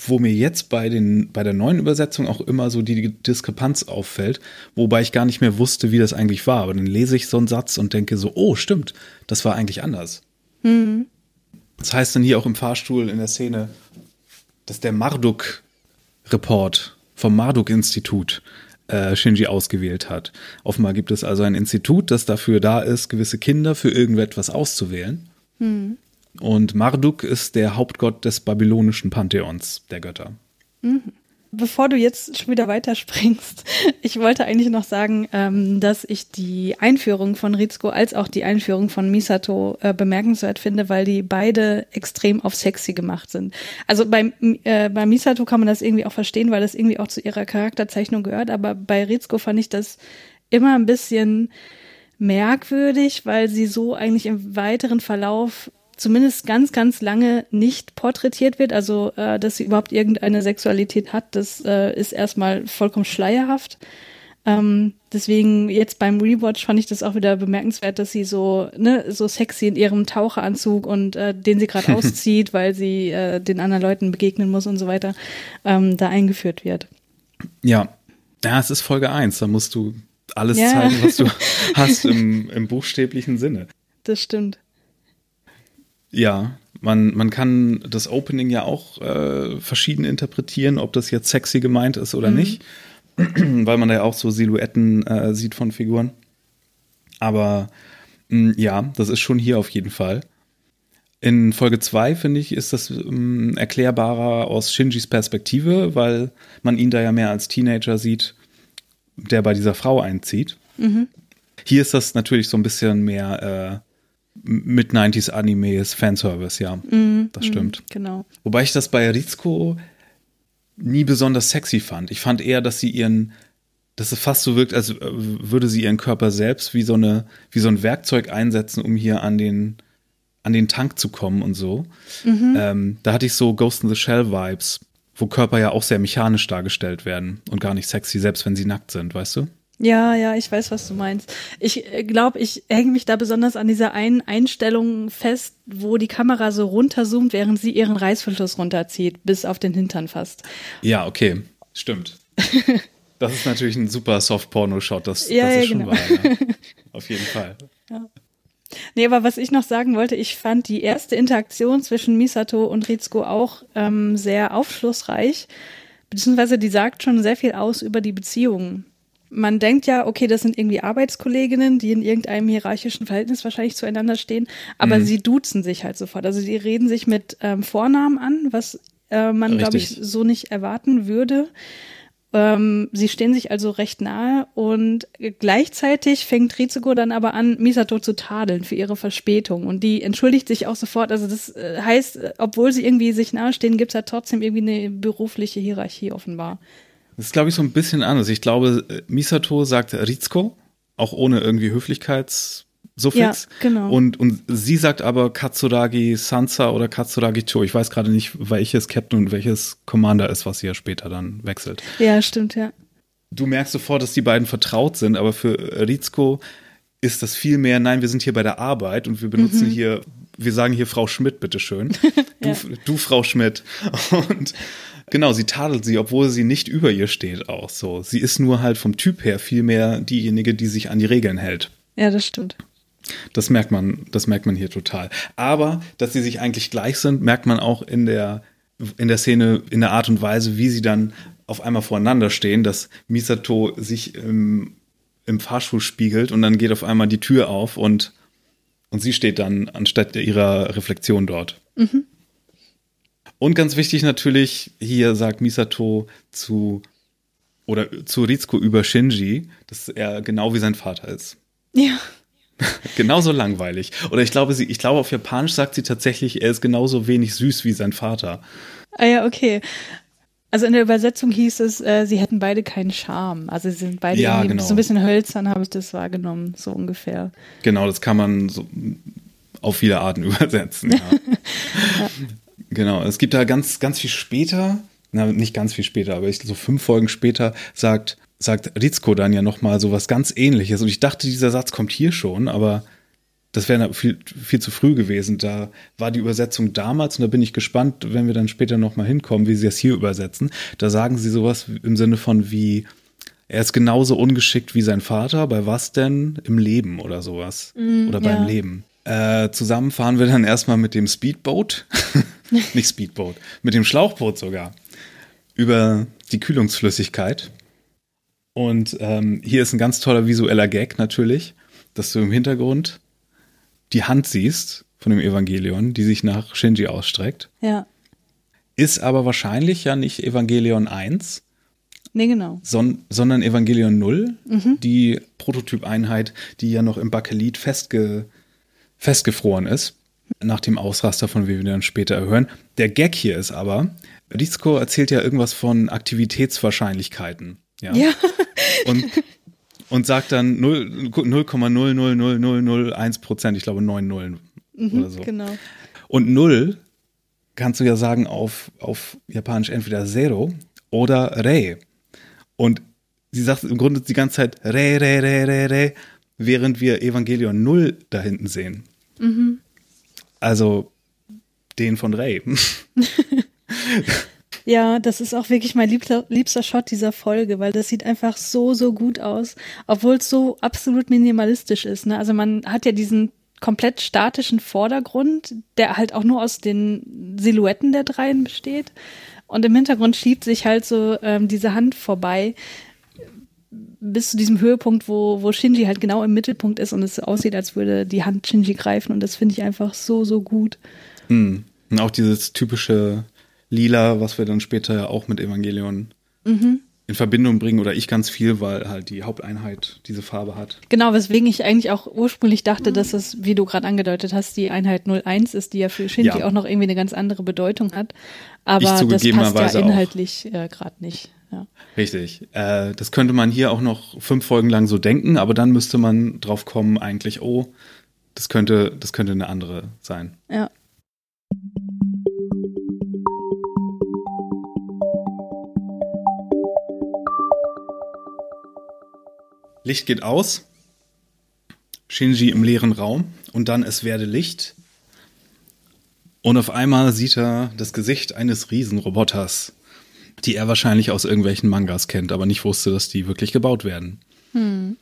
wo mir jetzt bei, den, bei der neuen Übersetzung auch immer so die Diskrepanz auffällt, wobei ich gar nicht mehr wusste, wie das eigentlich war. Aber dann lese ich so einen Satz und denke so, oh, stimmt, das war eigentlich anders. Mhm. Das heißt dann hier auch im Fahrstuhl in der Szene, dass der Marduk-Report vom Marduk-Institut äh, Shinji ausgewählt hat. Offenbar gibt es also ein Institut, das dafür da ist, gewisse Kinder für irgendetwas auszuwählen. Mhm. Und Marduk ist der Hauptgott des babylonischen Pantheons der Götter. Mhm. Bevor du jetzt schon wieder weiterspringst, ich wollte eigentlich noch sagen, ähm, dass ich die Einführung von Rizko als auch die Einführung von Misato äh, bemerkenswert finde, weil die beide extrem auf sexy gemacht sind. Also bei, äh, bei Misato kann man das irgendwie auch verstehen, weil das irgendwie auch zu ihrer Charakterzeichnung gehört, aber bei Rizko fand ich das immer ein bisschen merkwürdig, weil sie so eigentlich im weiteren Verlauf zumindest ganz, ganz lange nicht porträtiert wird. Also, äh, dass sie überhaupt irgendeine Sexualität hat, das äh, ist erstmal vollkommen schleierhaft. Ähm, deswegen jetzt beim Rewatch fand ich das auch wieder bemerkenswert, dass sie so ne so sexy in ihrem Taucheranzug und äh, den sie gerade auszieht, weil sie äh, den anderen Leuten begegnen muss und so weiter, ähm, da eingeführt wird. Ja, ja, es ist Folge 1, da musst du alles ja. zeigen, was du hast im, im buchstäblichen Sinne. Das stimmt. Ja, man, man kann das Opening ja auch äh, verschieden interpretieren, ob das jetzt sexy gemeint ist oder mhm. nicht, weil man da ja auch so Silhouetten äh, sieht von Figuren. Aber mh, ja, das ist schon hier auf jeden Fall. In Folge 2, finde ich, ist das ähm, erklärbarer aus Shinjis Perspektive, weil man ihn da ja mehr als Teenager sieht, der bei dieser Frau einzieht. Mhm. Hier ist das natürlich so ein bisschen mehr äh, mit 90s Animes Fanservice, ja. Mm, das stimmt. Mm, genau. Wobei ich das bei Rizko nie besonders sexy fand. Ich fand eher, dass sie ihren, dass es fast so wirkt, als würde sie ihren Körper selbst wie so eine, wie so ein Werkzeug einsetzen, um hier an den, an den Tank zu kommen und so. Mhm. Ähm, da hatte ich so Ghost in the Shell Vibes, wo Körper ja auch sehr mechanisch dargestellt werden und gar nicht sexy, selbst wenn sie nackt sind, weißt du? Ja, ja, ich weiß, was du meinst. Ich glaube, ich hänge mich da besonders an dieser einen Einstellung fest, wo die Kamera so runterzoomt, während sie ihren Reißverschluss runterzieht, bis auf den Hintern fast. Ja, okay, stimmt. das ist natürlich ein super Soft-Porno-Shot, das, Ja, das ja, ist schon genau. wahr. Ja. Auf jeden Fall. Nee, aber was ich noch sagen wollte, ich fand die erste Interaktion zwischen Misato und Rizko auch ähm, sehr aufschlussreich, beziehungsweise die sagt schon sehr viel aus über die Beziehungen. Man denkt ja, okay, das sind irgendwie Arbeitskolleginnen, die in irgendeinem hierarchischen Verhältnis wahrscheinlich zueinander stehen, aber Mhm. sie duzen sich halt sofort. Also sie reden sich mit ähm, Vornamen an, was äh, man, glaube ich, so nicht erwarten würde. Ähm, sie stehen sich also recht nahe und gleichzeitig fängt Ritsuko dann aber an, Misato zu tadeln für ihre Verspätung und die entschuldigt sich auch sofort. Also das äh, heißt, obwohl sie irgendwie sich nahestehen, gibt es halt trotzdem irgendwie eine berufliche Hierarchie offenbar. Das ist, glaube ich, so ein bisschen anders. Ich glaube, Misato sagt Rizko, auch ohne irgendwie Höflichkeitssuffix. Ja, genau. Und, und sie sagt aber Katsuragi Sansa oder Katsuragi Cho. Ich weiß gerade nicht, welches Captain und welches Commander ist, was sie ja später dann wechselt. Ja, stimmt, ja. Du merkst sofort, dass die beiden vertraut sind, aber für Rizko ist das viel mehr, nein, wir sind hier bei der Arbeit und wir benutzen hier, wir sagen hier Frau Schmidt, bitteschön. Du, Ja. du Frau Schmidt. Und genau, sie tadelt sie, obwohl sie nicht über ihr steht auch so. Sie ist nur halt vom Typ her viel mehr diejenige, die sich an die Regeln hält. Ja, das stimmt. Das merkt man, das merkt man hier total. Aber, dass sie sich eigentlich gleich sind, merkt man auch in der, in der Szene, in der Art und Weise, wie sie dann auf einmal voreinander stehen, dass Misato sich im, im Fahrstuhl spiegelt und dann geht auf einmal die Tür auf und, und sie steht dann anstatt ihrer Reflexion dort. Und ganz wichtig natürlich, hier sagt Misato zu, oder zu Ritsuko über Shinji, dass er genau wie sein Vater ist. Ja. Genauso langweilig. Oder ich glaube, sie, ich glaube, auf Japanisch sagt sie tatsächlich, er ist genauso wenig süß wie sein Vater. Ah ja, okay. Also in der Übersetzung hieß es, äh, sie hätten beide keinen Charme. Also sie sind beide Ja, genau. so ein bisschen hölzern, habe ich das wahrgenommen, so ungefähr. Genau, das kann man so auf viele Arten übersetzen. Ja. Genau, es gibt da ganz, ganz viel später, na, nicht ganz viel später, aber ich, so fünf Folgen später sagt, sagt Rizko dann ja nochmal so was ganz ähnliches. Und ich dachte, dieser Satz kommt hier schon, aber das wäre viel, viel zu früh gewesen. Da war die Übersetzung damals und da bin ich gespannt, wenn wir dann später nochmal hinkommen, wie sie das hier übersetzen. Da sagen sie sowas im Sinne von wie, er ist genauso ungeschickt wie sein Vater, bei was denn? Im Leben oder sowas. oder beim ja. Leben. Äh, zusammen fahren wir dann erstmal mit dem Speedboat, nicht Speedboat, mit dem Schlauchboot sogar, über die Kühlungsflüssigkeit. Und ähm, hier ist ein ganz toller visueller Gag natürlich, dass du im Hintergrund die Hand siehst von dem Evangelion, die sich nach Shinji ausstreckt. Ja. Ist aber wahrscheinlich ja nicht Evangelion 1, Nee, genau. son sondern Evangelion 0, die Prototypeinheit, die ja noch im Bakelit festge festgefroren ist, nach dem Ausraster, von dem wir dann später hören. Der Gag hier ist aber, Rizko erzählt ja irgendwas von Aktivitätswahrscheinlichkeiten. Ja. Ja. Und, und sagt dann 0 0,0000001 Prozent, ich glaube 9 Nullen oder so. Genau. Und null kannst du ja sagen auf, auf Japanisch entweder Zero oder Re. Und sie sagt im Grunde die ganze Zeit Re, Re, Re, Re, Re, während wir Evangelion null da hinten sehen. Also den von Ray. Ja, das ist auch wirklich mein liebster, liebster Shot dieser Folge, weil das sieht einfach so, so gut aus, obwohl es so absolut minimalistisch ist. Ne? Also man hat ja diesen komplett statischen Vordergrund, der halt auch nur aus den Silhouetten der dreien besteht. Und im Hintergrund schiebt sich halt so ähm, diese Hand vorbei bis zu diesem Höhepunkt, wo, wo Shinji halt genau im Mittelpunkt ist und es aussieht, als würde die Hand Shinji greifen. Und das finde ich einfach so, so gut. Hm. Und auch dieses typische Lila, was wir dann später ja auch mit Evangelion in Verbindung bringen, oder ich ganz viel, weil halt die Haupteinheit diese Farbe hat. Genau, weswegen ich eigentlich auch ursprünglich dachte, dass es, wie du gerade angedeutet hast, die Einheit 01 ist, die ja für Shinji Ja. auch noch irgendwie eine ganz andere Bedeutung hat. Aber das passt ja inhaltlich äh, gerade nicht. Ja. Richtig. Äh, das könnte man hier auch noch fünf Folgen lang so denken, aber dann müsste man drauf kommen, eigentlich, oh, das könnte, das könnte eine andere sein. ja. Licht geht aus. Shinji im leeren Raum und dann es werde Licht. Und auf einmal sieht er das Gesicht eines Riesenroboters, die er wahrscheinlich aus irgendwelchen Mangas kennt, aber nicht wusste, dass die wirklich gebaut werden. Hm.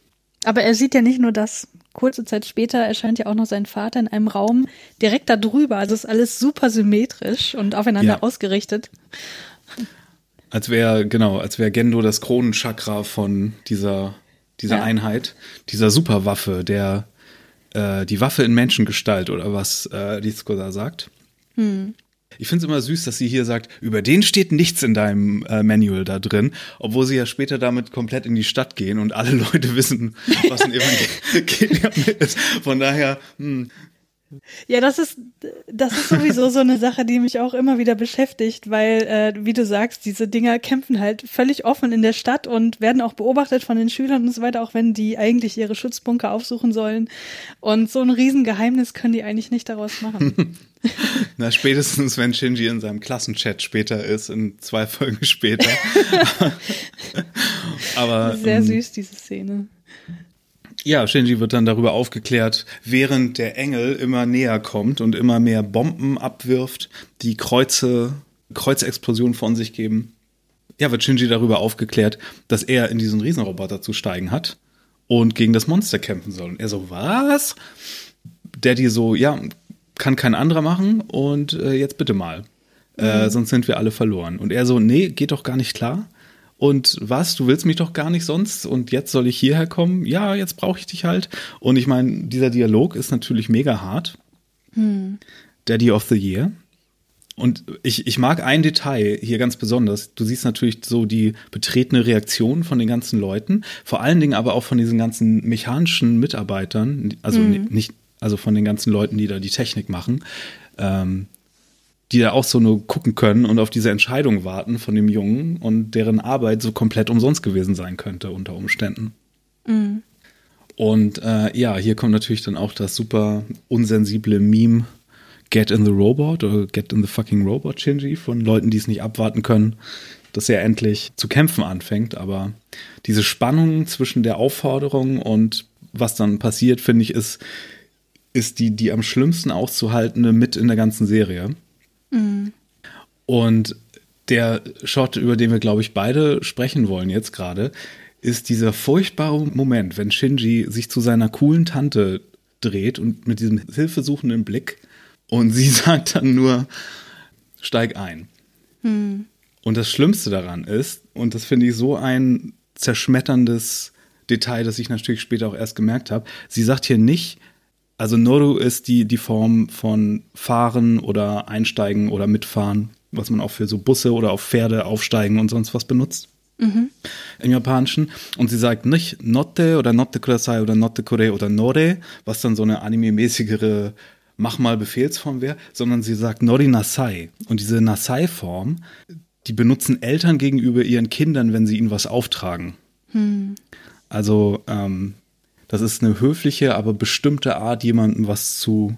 Aber er sieht ja nicht nur das. Kurze Zeit später erscheint ja auch noch sein Vater in einem Raum direkt da drüber. Also ist alles super symmetrisch und aufeinander ja. ausgerichtet. Als wäre, genau, als wäre Gendo das Kronenchakra von dieser, dieser ja. Einheit, dieser Superwaffe, der äh, die Waffe in Menschengestalt oder was äh, Litzko da sagt. Hm. Ich finde es immer süß, dass sie hier sagt, über den steht nichts in deinem äh, Manual da drin, obwohl sie ja später damit komplett in die Stadt gehen und alle Leute wissen, was ein Evangelium ist. Von daher, hm, ja, das ist, das ist sowieso so eine Sache, die mich auch immer wieder beschäftigt, weil, äh, wie du sagst, diese Dinger kämpfen halt völlig offen in der Stadt und werden auch beobachtet von den Schülern und so weiter, auch wenn die eigentlich ihre Schutzbunker aufsuchen sollen. Und so ein Riesengeheimnis können die eigentlich nicht daraus machen. Na, spätestens, wenn Shinji in seinem Klassenchat später ist, in zwei Folgen später. Aber. Sehr ähm, süß, diese Szene. Ja, Shinji wird dann darüber aufgeklärt, während der Engel immer näher kommt und immer mehr Bomben abwirft, die Kreuze, Kreuzexplosionen von sich geben. Ja, wird Shinji darüber aufgeklärt, dass er in diesen Riesenroboter zu steigen hat und gegen das Monster kämpfen soll. Und er so, was? Daddy so, ja, kann kein anderer machen und äh, jetzt bitte mal. Äh, mhm. sonst sind wir alle verloren. Und er so, nee, geht doch gar nicht klar. Und was, du willst mich doch gar nicht sonst und jetzt soll ich hierher kommen? Ja, jetzt brauche ich dich halt. Und ich meine, dieser Dialog ist natürlich mega hart. Hm. Daddy of the Year. Und ich, ich mag ein Detail hier ganz besonders. Du siehst natürlich so die betretene Reaktion von den ganzen Leuten, vor allen Dingen aber auch von diesen ganzen mechanischen Mitarbeitern, also hm. nicht, also von den ganzen Leuten, die da die Technik machen. Ähm, die da auch so nur gucken können und auf diese Entscheidung warten von dem Jungen und deren Arbeit so komplett umsonst gewesen sein könnte unter Umständen. Mhm. Und äh, ja, hier kommt natürlich dann auch das super unsensible Meme Get in the Robot oder Get in the fucking Robot Shinji von Leuten, die es nicht abwarten können, dass er endlich zu kämpfen anfängt. Aber diese Spannung zwischen der Aufforderung und was dann passiert, finde ich, ist, ist die, die am schlimmsten auszuhaltende mit in der ganzen Serie. Mhm. Und der Shot, über den wir, glaube ich, beide sprechen wollen jetzt gerade, ist dieser furchtbare Moment, wenn Shinji sich zu seiner coolen Tante dreht und mit diesem hilfesuchenden Blick und sie sagt dann nur, steig ein. Mhm. Und das Schlimmste daran ist, und das finde ich so ein zerschmetterndes Detail, das ich natürlich später auch erst gemerkt habe, sie sagt hier nicht, also Noru ist die, die Form von fahren oder einsteigen oder mitfahren, was man auch für so Busse oder auf Pferde aufsteigen und sonst was benutzt. Mhm. Im Japanischen. Und sie sagt nicht Notte oder Notte Kudasai oder Notte Kure oder Nore, was dann so eine anime-mäßigere Mach mal Befehlsform wäre, sondern sie sagt Nori Nasai. Und diese Nasai-Form, die benutzen Eltern gegenüber ihren Kindern, wenn sie ihnen was auftragen. Hm. Also ähm, das ist eine höfliche, aber bestimmte Art, jemandem was zu,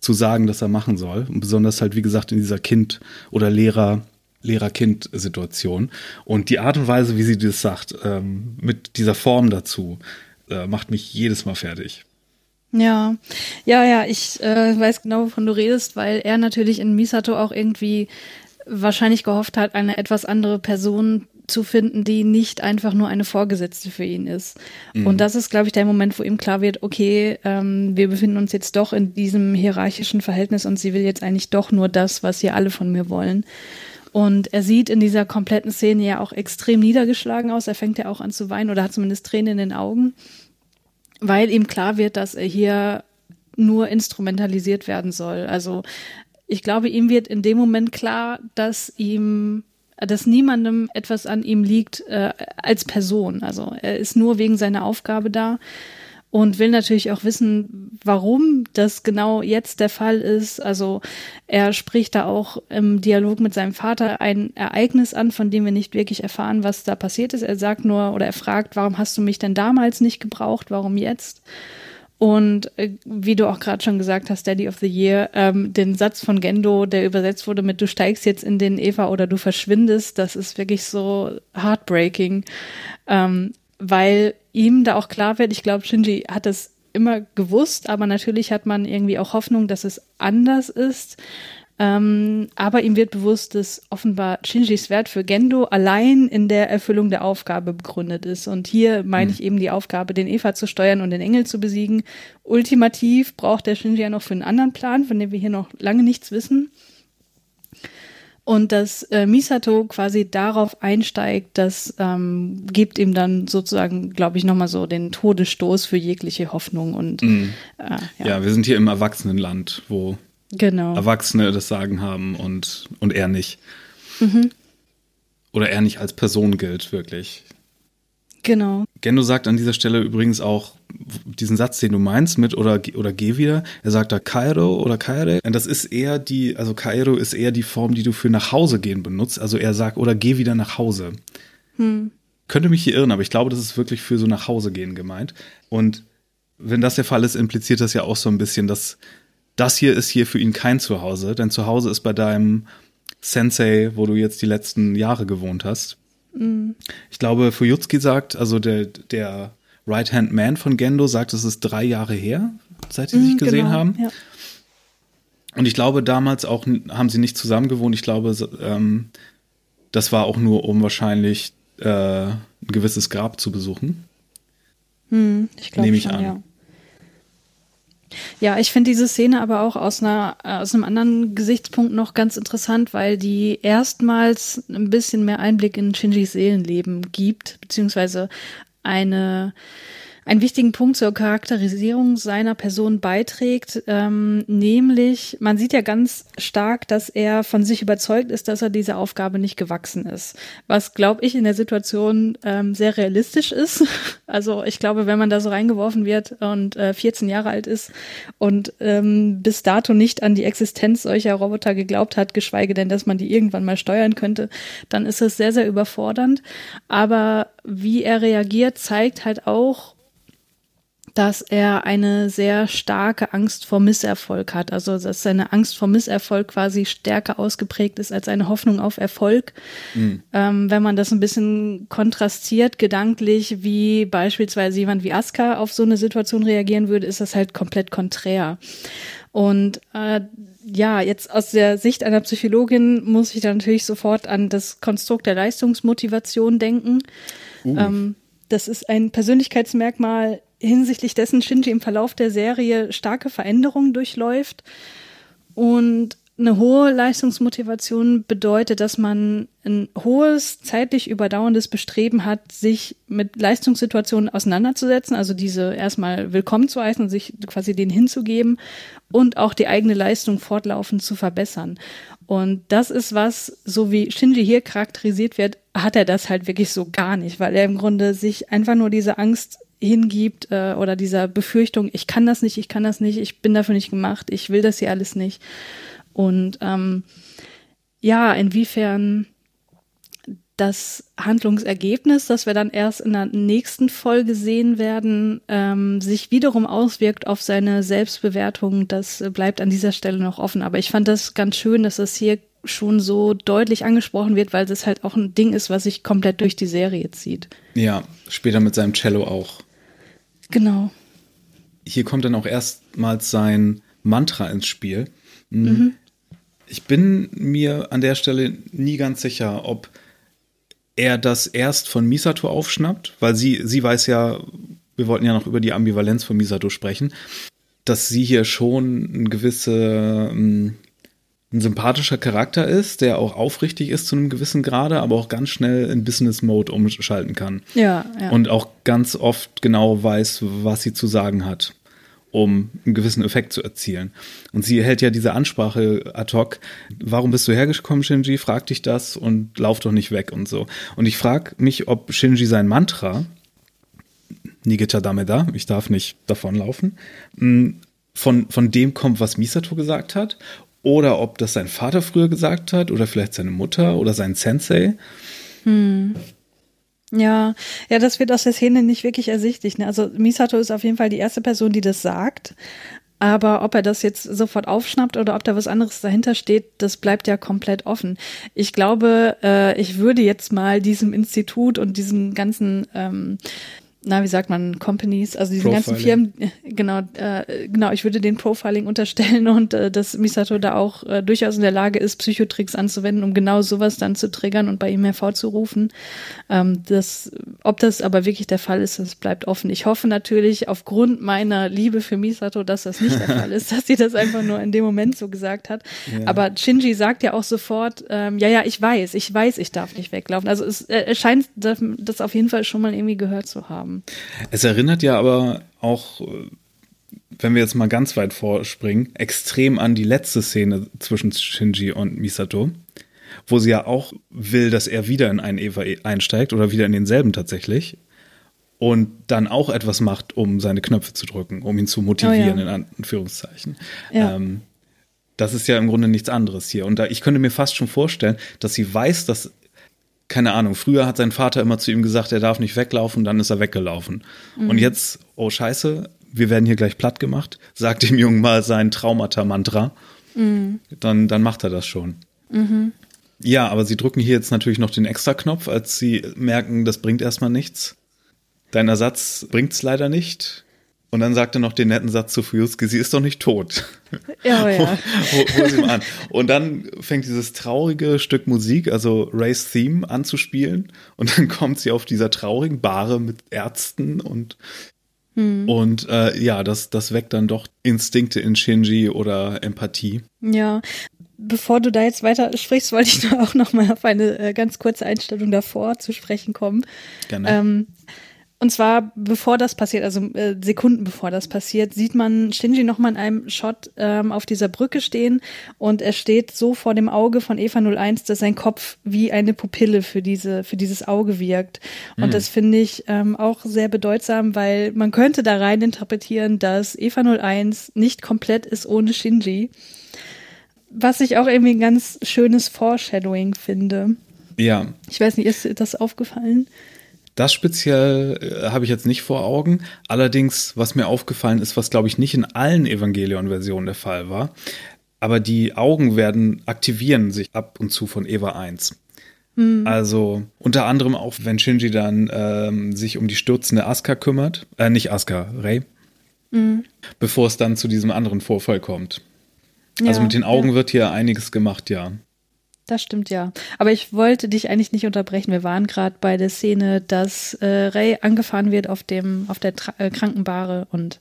zu sagen, dass er machen soll. Und besonders halt, wie gesagt, in dieser Kind- oder Lehrer- Lehrer-Kind-Situation. Und die Art und Weise, wie sie das sagt, ähm, mit dieser Form dazu, äh, macht mich jedes Mal fertig. Ja, ja, ja, ich äh, weiß genau, wovon du redest, weil er natürlich in Misato auch irgendwie wahrscheinlich gehofft hat, eine etwas andere Person zu finden, die nicht einfach nur eine Vorgesetzte für ihn ist. Mhm. Und das ist, glaube ich, der Moment, wo ihm klar wird, okay, ähm, wir befinden uns jetzt doch in diesem hierarchischen Verhältnis und sie will jetzt eigentlich doch nur das, was sie alle von mir wollen. Und er sieht in dieser kompletten Szene ja auch extrem niedergeschlagen aus. Er fängt ja auch an zu weinen oder hat zumindest Tränen in den Augen, weil ihm klar wird, dass er hier nur instrumentalisiert werden soll. Also ich glaube, ihm wird in dem Moment klar, dass ihm dass niemandem etwas an ihm liegt äh, als Person. Also er ist nur wegen seiner Aufgabe da und will natürlich auch wissen, warum das genau jetzt der Fall ist. Also er spricht da auch im Dialog mit seinem Vater ein Ereignis an, von dem wir nicht wirklich erfahren, was da passiert ist. Er sagt nur oder er fragt, warum hast du mich denn damals nicht gebraucht, warum jetzt? Und äh, wie du auch gerade schon gesagt hast, Daddy of the Year, ähm, den Satz von Gendo, der übersetzt wurde mit Du steigst jetzt in den Eva oder du verschwindest, das ist wirklich so heartbreaking, ähm, weil ihm da auch klar wird, ich glaube, Shinji hat es immer gewusst, aber natürlich hat man irgendwie auch Hoffnung, dass es anders ist. Ähm, aber ihm wird bewusst, dass offenbar Shinjis Wert für Gendo allein in der Erfüllung der Aufgabe begründet ist. Und hier meine mhm. ich eben die Aufgabe, den Eva zu steuern und den Engel zu besiegen. Ultimativ braucht der Shinji ja noch für einen anderen Plan, von dem wir hier noch lange nichts wissen. Und dass äh, Misato quasi darauf einsteigt, das ähm, gibt ihm dann sozusagen, glaube ich, nochmal so den Todesstoß für jegliche Hoffnung. Und mm. äh, ja. ja. wir sind hier im Erwachsenenland, wo genau. Erwachsene das Sagen haben und, und er nicht. Mhm. Oder er nicht als Person gilt, wirklich. Genau. Gendo sagt an dieser Stelle übrigens auch diesen Satz, den du meinst mit oder, oder geh wieder. Er sagt da Kairo oder Kaire. Und das ist eher die, also Kairo ist eher die Form, die du für nach Hause gehen benutzt. Also er sagt oder geh wieder nach Hause. Hm. Könnte mich hier irren, aber ich glaube, das ist wirklich für so nach Hause gehen gemeint. Und wenn das der Fall ist, impliziert das ja auch so ein bisschen, dass das hier ist hier für ihn kein Zuhause, denn Zuhause ist bei deinem Sensei, wo du jetzt die letzten Jahre gewohnt hast. Mhm. Ich glaube, Fuyutsuki sagt, also der, der Right-Hand Man von Gendo sagt, es ist drei Jahre her, seit sie mhm, sich gesehen genau, haben. Ja. Und ich glaube, damals auch haben sie nicht zusammen gewohnt. Ich glaube, ähm, das war auch nur, um wahrscheinlich äh, ein gewisses Grab zu besuchen. Hm, ich glaube Nehme ich schon, an. Ja. Ja, ich finde diese Szene aber auch aus, einer, aus einem anderen Gesichtspunkt noch ganz interessant, weil die erstmals ein bisschen mehr Einblick in Shinjis Seelenleben gibt, beziehungsweise eine einen wichtigen Punkt zur Charakterisierung seiner Person beiträgt, ähm, nämlich man sieht ja ganz stark, dass er von sich überzeugt ist, dass er dieser Aufgabe nicht gewachsen ist, was glaube ich in der Situation ähm, sehr realistisch ist. Also ich glaube, wenn man da so reingeworfen wird und äh, 14 Jahre alt ist und ähm, bis dato nicht an die Existenz solcher Roboter geglaubt hat, geschweige denn, dass man die irgendwann mal steuern könnte, dann ist es sehr sehr überfordernd. Aber wie er reagiert, zeigt halt auch dass er eine sehr starke Angst vor Misserfolg hat. Also dass seine Angst vor Misserfolg quasi stärker ausgeprägt ist als eine Hoffnung auf Erfolg. Mhm. Ähm, wenn man das ein bisschen kontrastiert, gedanklich, wie beispielsweise jemand wie Aska auf so eine Situation reagieren würde, ist das halt komplett konträr. Und äh, ja, jetzt aus der Sicht einer Psychologin muss ich da natürlich sofort an das Konstrukt der Leistungsmotivation denken. Uh. Ähm, das ist ein Persönlichkeitsmerkmal hinsichtlich dessen Shinji im Verlauf der Serie starke Veränderungen durchläuft. Und eine hohe Leistungsmotivation bedeutet, dass man ein hohes, zeitlich überdauerndes Bestreben hat, sich mit Leistungssituationen auseinanderzusetzen, also diese erstmal willkommen zu heißen und sich quasi denen hinzugeben und auch die eigene Leistung fortlaufend zu verbessern. Und das ist was, so wie Shinji hier charakterisiert wird, hat er das halt wirklich so gar nicht, weil er im Grunde sich einfach nur diese Angst hingibt äh, oder dieser Befürchtung, ich kann das nicht, ich kann das nicht, ich bin dafür nicht gemacht, ich will das hier alles nicht. Und ähm, ja, inwiefern das Handlungsergebnis, das wir dann erst in der nächsten Folge sehen werden, ähm, sich wiederum auswirkt auf seine Selbstbewertung, das bleibt an dieser Stelle noch offen. Aber ich fand das ganz schön, dass das hier schon so deutlich angesprochen wird, weil das halt auch ein Ding ist, was sich komplett durch die Serie zieht. Ja, später mit seinem Cello auch. Genau. Hier kommt dann auch erstmals sein Mantra ins Spiel. Hm. Mhm. Ich bin mir an der Stelle nie ganz sicher, ob er das erst von Misato aufschnappt, weil sie, sie weiß ja, wir wollten ja noch über die Ambivalenz von Misato sprechen, dass sie hier schon eine gewisse hm, ein sympathischer Charakter ist, der auch aufrichtig ist zu einem gewissen Grade, aber auch ganz schnell in Business Mode umschalten kann. Ja, ja. Und auch ganz oft genau weiß, was sie zu sagen hat, um einen gewissen Effekt zu erzielen. Und sie hält ja diese Ansprache ad hoc. Warum bist du hergekommen, Shinji? Frag dich das und lauf doch nicht weg und so. Und ich frage mich, ob Shinji sein Mantra, Nigeta Dameda, ich darf nicht davonlaufen, hm, von, von dem kommt, was Misato gesagt hat, oder ob das sein Vater früher gesagt hat oder vielleicht seine Mutter oder sein Sensei. Hm. Ja, ja, das wird aus der Szene nicht wirklich ersichtlich. Ne? Also Misato ist auf jeden Fall die erste Person, die das sagt. Aber ob er das jetzt sofort aufschnappt oder ob da was anderes dahinter steht, das bleibt ja komplett offen. Ich glaube, äh, ich würde jetzt mal diesem Institut und diesem ganzen ähm, na, wie sagt man, Companies, also diese ganzen Firmen, genau, äh, genau, ich würde den Profiling unterstellen und äh, dass Misato da auch äh, durchaus in der Lage ist, Psychotricks anzuwenden, um genau sowas dann zu triggern und bei ihm hervorzurufen. Ähm, das, ob das aber wirklich der Fall ist, das bleibt offen. Ich hoffe natürlich aufgrund meiner Liebe für Misato, dass das nicht der Fall ist, dass sie das einfach nur in dem Moment so gesagt hat. Ja. Aber Shinji sagt ja auch sofort, ähm, ja, ja, ich weiß, ich weiß, ich darf nicht weglaufen. Also es, äh, es scheint das auf jeden Fall schon mal irgendwie gehört zu haben haben. Es erinnert ja aber auch, wenn wir jetzt mal ganz weit vorspringen, extrem an die letzte Szene zwischen Shinji und Misato, wo sie ja auch will, dass er wieder in einen Eva einsteigt oder wieder in denselben tatsächlich und dann auch etwas macht, um seine Knöpfe zu drücken, um ihn zu motivieren, oh ja. in Anführungszeichen. Ja. Ähm, das ist ja im Grunde nichts anderes hier. Und da, ich könnte mir fast schon vorstellen, dass sie weiß, dass keine Ahnung, früher hat sein Vater immer zu ihm gesagt, er darf nicht weglaufen, dann ist er weggelaufen. Mhm. Und jetzt, oh Scheiße, wir werden hier gleich platt gemacht, sagt dem Jungen mal sein Traumata-Mantra, mhm. dann, dann macht er das schon. Mhm. Ja, aber sie drücken hier jetzt natürlich noch den Extra-Knopf, als sie merken, das bringt erstmal nichts. Dein Ersatz bringt's leider nicht. Und dann sagt er noch den netten Satz zu Fuyusuke, sie ist doch nicht tot. Ja, ja. hol, sie mal an. Und dann fängt dieses traurige Stück Musik, also Rays Theme, an zu spielen. Und dann kommt sie auf dieser traurigen Bahre mit Ärzten und hm. Und äh, ja, das, das weckt dann doch Instinkte in Shinji oder Empathie. Ja, bevor du da jetzt weiter sprichst, wollte ich nur auch noch mal auf eine äh, ganz kurze Einstellung davor zu sprechen kommen. Gerne. Ähm, und zwar, bevor das passiert, also äh, Sekunden bevor das passiert, sieht man Shinji nochmal in einem Shot ähm, auf dieser Brücke stehen und er steht so vor dem Auge von Eva 01, dass sein Kopf wie eine Pupille für diese, für dieses Auge wirkt. Und mhm. das finde ich ähm, auch sehr bedeutsam, weil man könnte da rein interpretieren, dass Eva 01 nicht komplett ist ohne Shinji. Was ich auch irgendwie ein ganz schönes Foreshadowing finde. Ja. Ich weiß nicht, ist das aufgefallen? Das speziell äh, habe ich jetzt nicht vor Augen. Allerdings, was mir aufgefallen ist, was glaube ich nicht in allen Evangelion-Versionen der Fall war, aber die Augen werden aktivieren sich ab und zu von Eva 1. Hm. Also unter anderem auch, wenn Shinji dann ähm, sich um die stürzende Asuka kümmert, äh, nicht Asuka, Rei, hm. bevor es dann zu diesem anderen Vorfall kommt. Also ja, also mit den Augen ja. wird hier einiges gemacht, ja. Das stimmt ja. Aber ich wollte dich eigentlich nicht unterbrechen. Wir waren gerade bei der Szene, dass äh, Ray angefahren wird auf dem auf der Tra äh, Krankenbahre und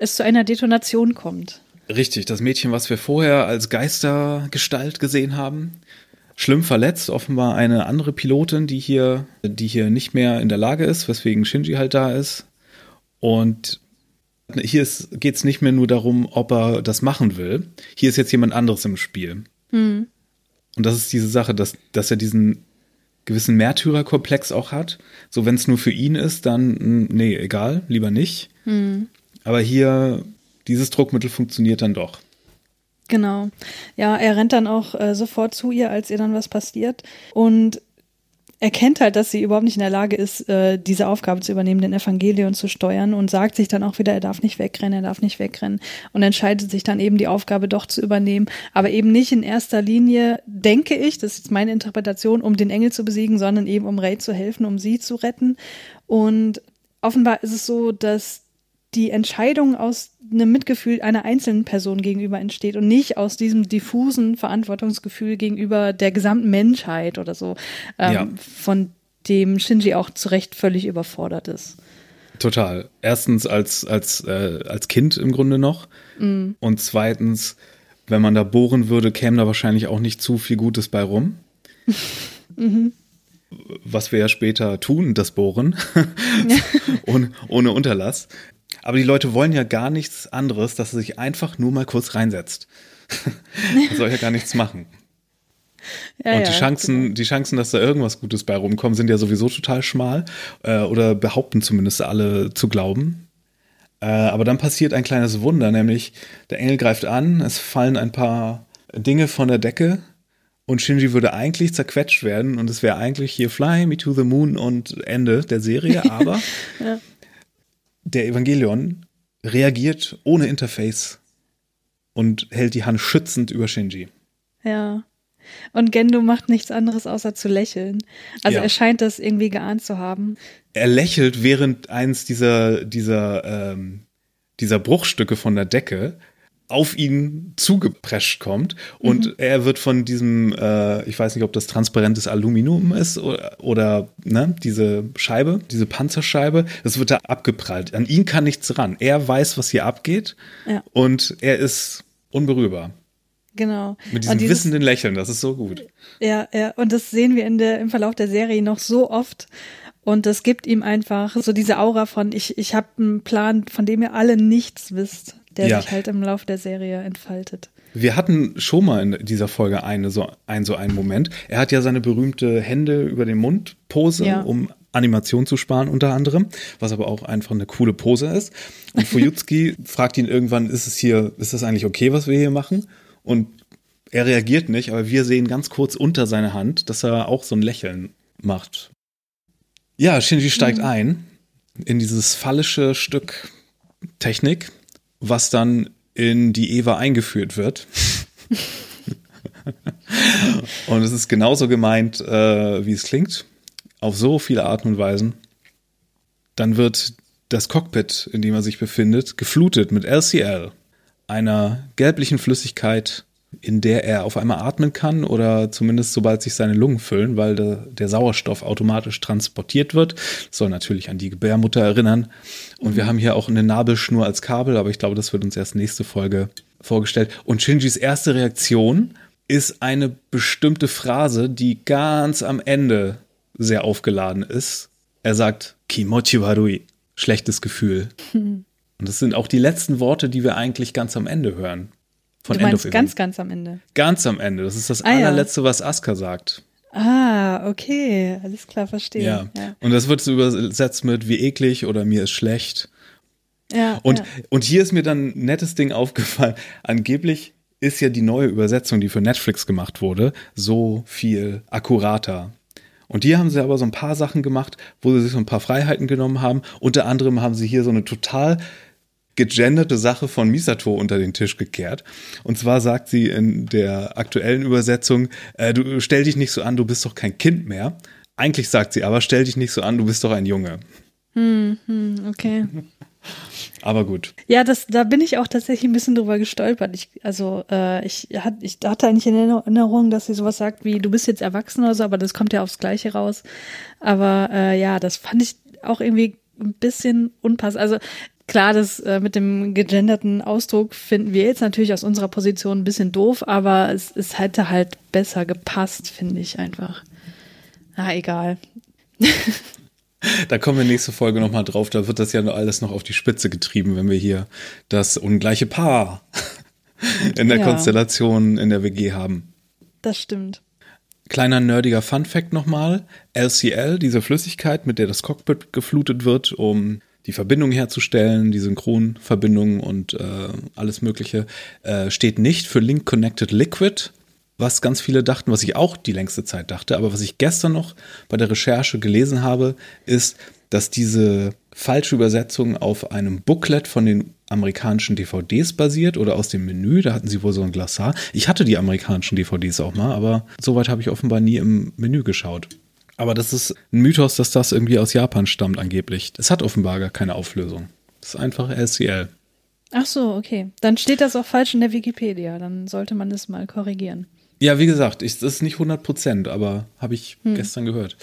es zu einer Detonation kommt. Richtig, das Mädchen, was wir vorher als Geistergestalt gesehen haben, schlimm verletzt, offenbar eine andere Pilotin, die hier, die hier nicht mehr in der Lage ist, weswegen Shinji halt da ist. Und hier geht es nicht mehr nur darum, ob er das machen will. Hier ist jetzt jemand anderes im Spiel. Hm. Und das ist diese Sache, dass, dass er diesen gewissen Märtyrerkomplex auch hat. So, wenn es nur für ihn ist, dann, hm, nee, egal, lieber nicht. Hm. Aber hier, dieses Druckmittel funktioniert dann doch. Genau. Ja, er rennt dann auch äh, sofort zu ihr, als ihr dann was passiert. Und erkennt halt, dass sie überhaupt nicht in der Lage ist, äh, diese Aufgabe zu übernehmen, den Evangelion zu steuern und sagt sich dann auch wieder, er darf nicht wegrennen, er darf nicht wegrennen und entscheidet sich dann eben die Aufgabe doch zu übernehmen, aber eben nicht in erster Linie, denke ich, das ist jetzt meine Interpretation, um den Engel zu besiegen, sondern eben um Ray zu helfen, um sie zu retten. Und offenbar ist es so, dass die Entscheidung aus einem Mitgefühl einer einzelnen Person gegenüber entsteht und nicht aus diesem diffusen Verantwortungsgefühl gegenüber der gesamten Menschheit oder so, ähm, ja. von dem Shinji auch zu Recht völlig überfordert ist. Total. Erstens als, als, äh, als Kind im Grunde noch. Mm. Und zweitens, wenn man da bohren würde, käme da wahrscheinlich auch nicht zu viel Gutes bei rum. mhm. Was wir ja später tun, das Bohren. ohne, ohne Unterlass. Aber die Leute wollen ja gar nichts anderes, dass er sich einfach nur mal kurz reinsetzt. er soll ja gar nichts machen. Ja, und die ja, Chancen, genau. die Chancen, dass da irgendwas Gutes bei rumkommt, sind ja sowieso total schmal äh, oder behaupten zumindest alle zu glauben. Äh, aber dann passiert ein kleines Wunder, nämlich der Engel greift an, es fallen ein paar Dinge von der Decke und Shinji würde eigentlich zerquetscht werden und es wäre eigentlich hier Fly Me to the Moon und Ende der Serie, aber ja der Evangelion reagiert ohne Interface und hält die Hand schützend über Shinji. Ja. Und Gendo macht nichts anderes außer zu lächeln. Also ja. er scheint das irgendwie geahnt zu haben. Er lächelt während eins dieser, dieser, ähm, dieser Bruchstücke von der Decke auf ihn zugeprescht kommt und mhm. er wird von diesem, äh, ich weiß nicht, ob das transparentes Aluminium ist oder, oder ne, diese Scheibe, diese Panzerscheibe, das wird da abgeprallt. An ihn kann nichts ran. Er weiß, was hier abgeht ja. und er ist unberührbar. Genau. Mit diesem dieses, wissenden Lächeln, das ist so gut. Ja, ja, und das sehen wir in der, im Verlauf der Serie noch so oft. Und das gibt ihm einfach so diese Aura von, ich, ich habe einen Plan, von dem ihr alle nichts wisst der ja. sich halt im Laufe der Serie entfaltet. Wir hatten schon mal in dieser Folge eine, so, ein, so einen Moment. Er hat ja seine berühmte Hände über den Mund Pose, ja. um Animation zu sparen unter anderem, was aber auch einfach eine coole Pose ist. Und Fujutski fragt ihn irgendwann, ist es hier, ist das eigentlich okay, was wir hier machen? Und er reagiert nicht, aber wir sehen ganz kurz unter seiner Hand, dass er auch so ein Lächeln macht. Ja, Shinji steigt mhm. ein in dieses fallische Stück Technik, was dann in die Eva eingeführt wird. und es ist genauso gemeint, äh, wie es klingt, auf so viele Arten und Weisen. Dann wird das Cockpit, in dem er sich befindet, geflutet mit LCL, einer gelblichen Flüssigkeit, in der er auf einmal atmen kann oder zumindest sobald sich seine Lungen füllen, weil der, der Sauerstoff automatisch transportiert wird. Das soll natürlich an die Gebärmutter erinnern. Und mhm. wir haben hier auch eine Nabelschnur als Kabel, aber ich glaube, das wird uns erst nächste Folge vorgestellt. Und Shinjis erste Reaktion ist eine bestimmte Phrase, die ganz am Ende sehr aufgeladen ist. Er sagt Kimochi warui, schlechtes Gefühl. Mhm. Und das sind auch die letzten Worte, die wir eigentlich ganz am Ende hören. Von du meinst ganz, ganz am Ende. Ganz am Ende. Das ist das ah, allerletzte, ja. was Aska sagt. Ah, okay. Alles klar, verstehe. Ja. ja. Und das wird so übersetzt mit wie eklig oder mir ist schlecht. Ja. Und, ja. und hier ist mir dann ein nettes Ding aufgefallen. Angeblich ist ja die neue Übersetzung, die für Netflix gemacht wurde, so viel akkurater. Und hier haben sie aber so ein paar Sachen gemacht, wo sie sich so ein paar Freiheiten genommen haben. Unter anderem haben sie hier so eine total gegenderte Sache von Misato unter den Tisch gekehrt. Und zwar sagt sie in der aktuellen Übersetzung, äh, du stell dich nicht so an, du bist doch kein Kind mehr. Eigentlich sagt sie aber, stell dich nicht so an, du bist doch ein Junge. Hm, hm, okay. Aber gut. Ja, das, da bin ich auch tatsächlich ein bisschen drüber gestolpert. Ich, also äh, ich, hat, ich hatte eigentlich in Erinnerung, dass sie sowas sagt wie, du bist jetzt erwachsen oder so, aber das kommt ja aufs Gleiche raus. Aber äh, ja, das fand ich auch irgendwie ein bisschen unpassend. Also Klar, das äh, mit dem gegenderten Ausdruck finden wir jetzt natürlich aus unserer Position ein bisschen doof, aber es, es hätte halt besser gepasst, finde ich einfach. Na, egal. Da kommen wir nächste Folge nochmal drauf. Da wird das ja alles noch auf die Spitze getrieben, wenn wir hier das ungleiche Paar in der ja. Konstellation in der WG haben. Das stimmt. Kleiner nerdiger Fun Fact nochmal. LCL, diese Flüssigkeit, mit der das Cockpit geflutet wird, um die Verbindung herzustellen, die Synchronverbindung und äh, alles Mögliche, äh, steht nicht für Link Connected Liquid, was ganz viele dachten, was ich auch die längste Zeit dachte, aber was ich gestern noch bei der Recherche gelesen habe, ist, dass diese falsche Übersetzung auf einem Booklet von den amerikanischen DVDs basiert oder aus dem Menü. Da hatten sie wohl so ein Glassar. Ich hatte die amerikanischen DVDs auch mal, aber soweit habe ich offenbar nie im Menü geschaut. Aber das ist ein Mythos, dass das irgendwie aus Japan stammt, angeblich. Es hat offenbar gar keine Auflösung. Das ist einfach LCL. Ach so, okay. Dann steht das auch falsch in der Wikipedia. Dann sollte man das mal korrigieren. Ja, wie gesagt, ich, das ist nicht 100 Prozent, aber habe ich hm. gestern gehört.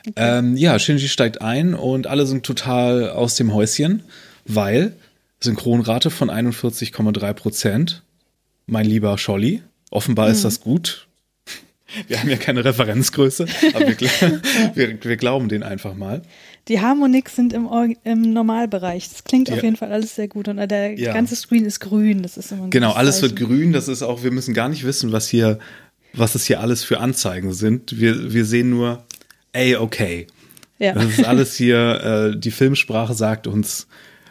Okay. Ähm, ja, Shinji steigt ein und alle sind total aus dem Häuschen, weil Synchronrate von 41,3 Prozent. Mein lieber Scholli, offenbar hm. ist das gut. Wir haben ja keine Referenzgröße, aber wir, wir, wir, glauben den einfach mal. Die Harmonix sind im, im Normalbereich. Das klingt ja. auf jeden Fall alles sehr gut. Und der ja. ganze Screen ist grün. Das ist immer ein Genau, alles Zeichen. wird grün. Das ist auch, wir müssen gar nicht wissen, was hier, was es hier alles für Anzeigen sind. Wir, wir sehen nur, ey, okay. Ja. Das ist alles hier, äh, die Filmsprache sagt uns,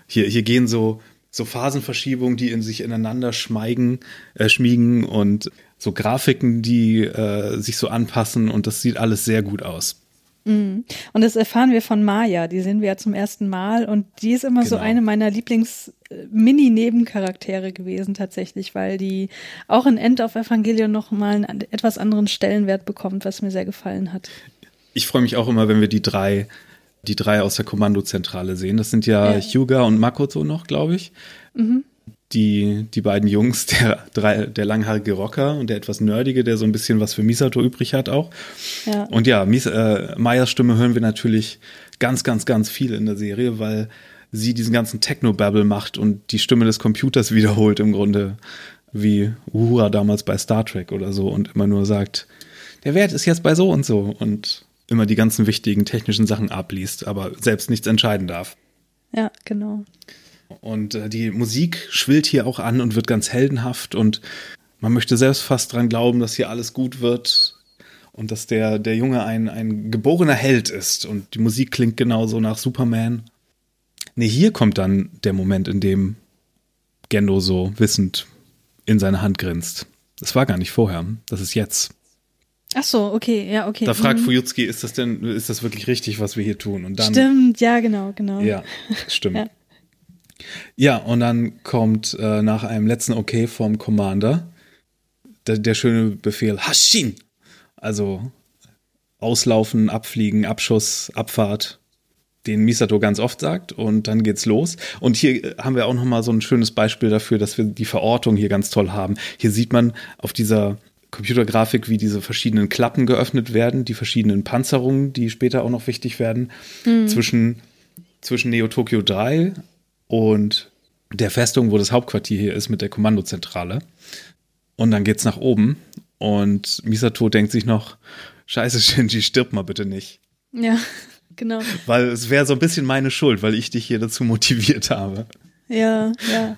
hier, hier gehen so, so Phasenverschiebungen, die in sich ineinander schmeigen, äh, schmiegen und so Grafiken, die äh, sich so anpassen und das sieht alles sehr gut aus. Mhm. Und das erfahren wir von Maya, die sehen wir ja zum ersten Mal und die ist immer genau. so eine meiner Lieblings-Mini-Nebencharaktere gewesen tatsächlich, weil die auch in End of Evangelion noch mal einen etwas anderen Stellenwert bekommt, was mir sehr gefallen hat. Ich freue mich auch immer, wenn wir die drei, die drei aus der Kommandozentrale sehen. Das sind ja, ja. Hyuga und Makoto noch, glaube ich. Mhm die, die beiden Jungs, der, drei, der langhaarige Rocker und der etwas nerdige, der so ein bisschen was für Misato übrig hat auch. Ja. Und ja, Mies, äh, Mayas Stimme hören wir natürlich ganz, ganz, ganz viel in der Serie, weil sie diesen ganzen Techno-Babble macht und die Stimme des Computers wiederholt im Grunde, wie Uhura damals bei Star Trek oder so und immer nur sagt, der Wert ist jetzt bei so und so und immer die ganzen wichtigen technischen Sachen abliest, aber selbst nichts entscheiden darf. Ja, genau. Und äh, die Musik schwillt hier auch an und wird ganz heldenhaft und man möchte selbst fast dran glauben, dass hier alles gut wird und dass der, der Junge ein, ein geborener Held ist. Und die Musik klingt genauso nach Superman. Nee, hier kommt dann der Moment, in dem Gendo so wissend in seine Hand grinst. Das war gar nicht vorher, das ist jetzt. Ach so, okay, ja, okay. Da fragt mhm. Fujutski, ist das denn, ist das wirklich richtig, was wir hier tun? Und dann, stimmt, ja, genau, genau. Ja, stimmt. ja. Ja, und dann kommt äh, nach einem letzten Okay vom Commander der, der schöne Befehl Hashin. Also auslaufen, abfliegen, Abschuss, Abfahrt, den Misato ganz oft sagt und dann geht's los. Und hier haben wir auch noch mal so ein schönes Beispiel dafür, dass wir die Verortung hier ganz toll haben. Hier sieht man auf dieser Computergrafik, wie diese verschiedenen Klappen geöffnet werden, die verschiedenen Panzerungen, die später auch noch wichtig werden, mhm. zwischen, zwischen Neo Tokyo 3 und der Festung, wo das Hauptquartier hier ist, mit der Kommandozentrale. Und dann geht's nach oben und Misato denkt sich noch, scheiße Shinji, stirb mal bitte nicht. Ja, genau. Weil es wäre so ein bisschen meine Schuld, weil ich dich hier dazu motiviert habe. Ja, ja.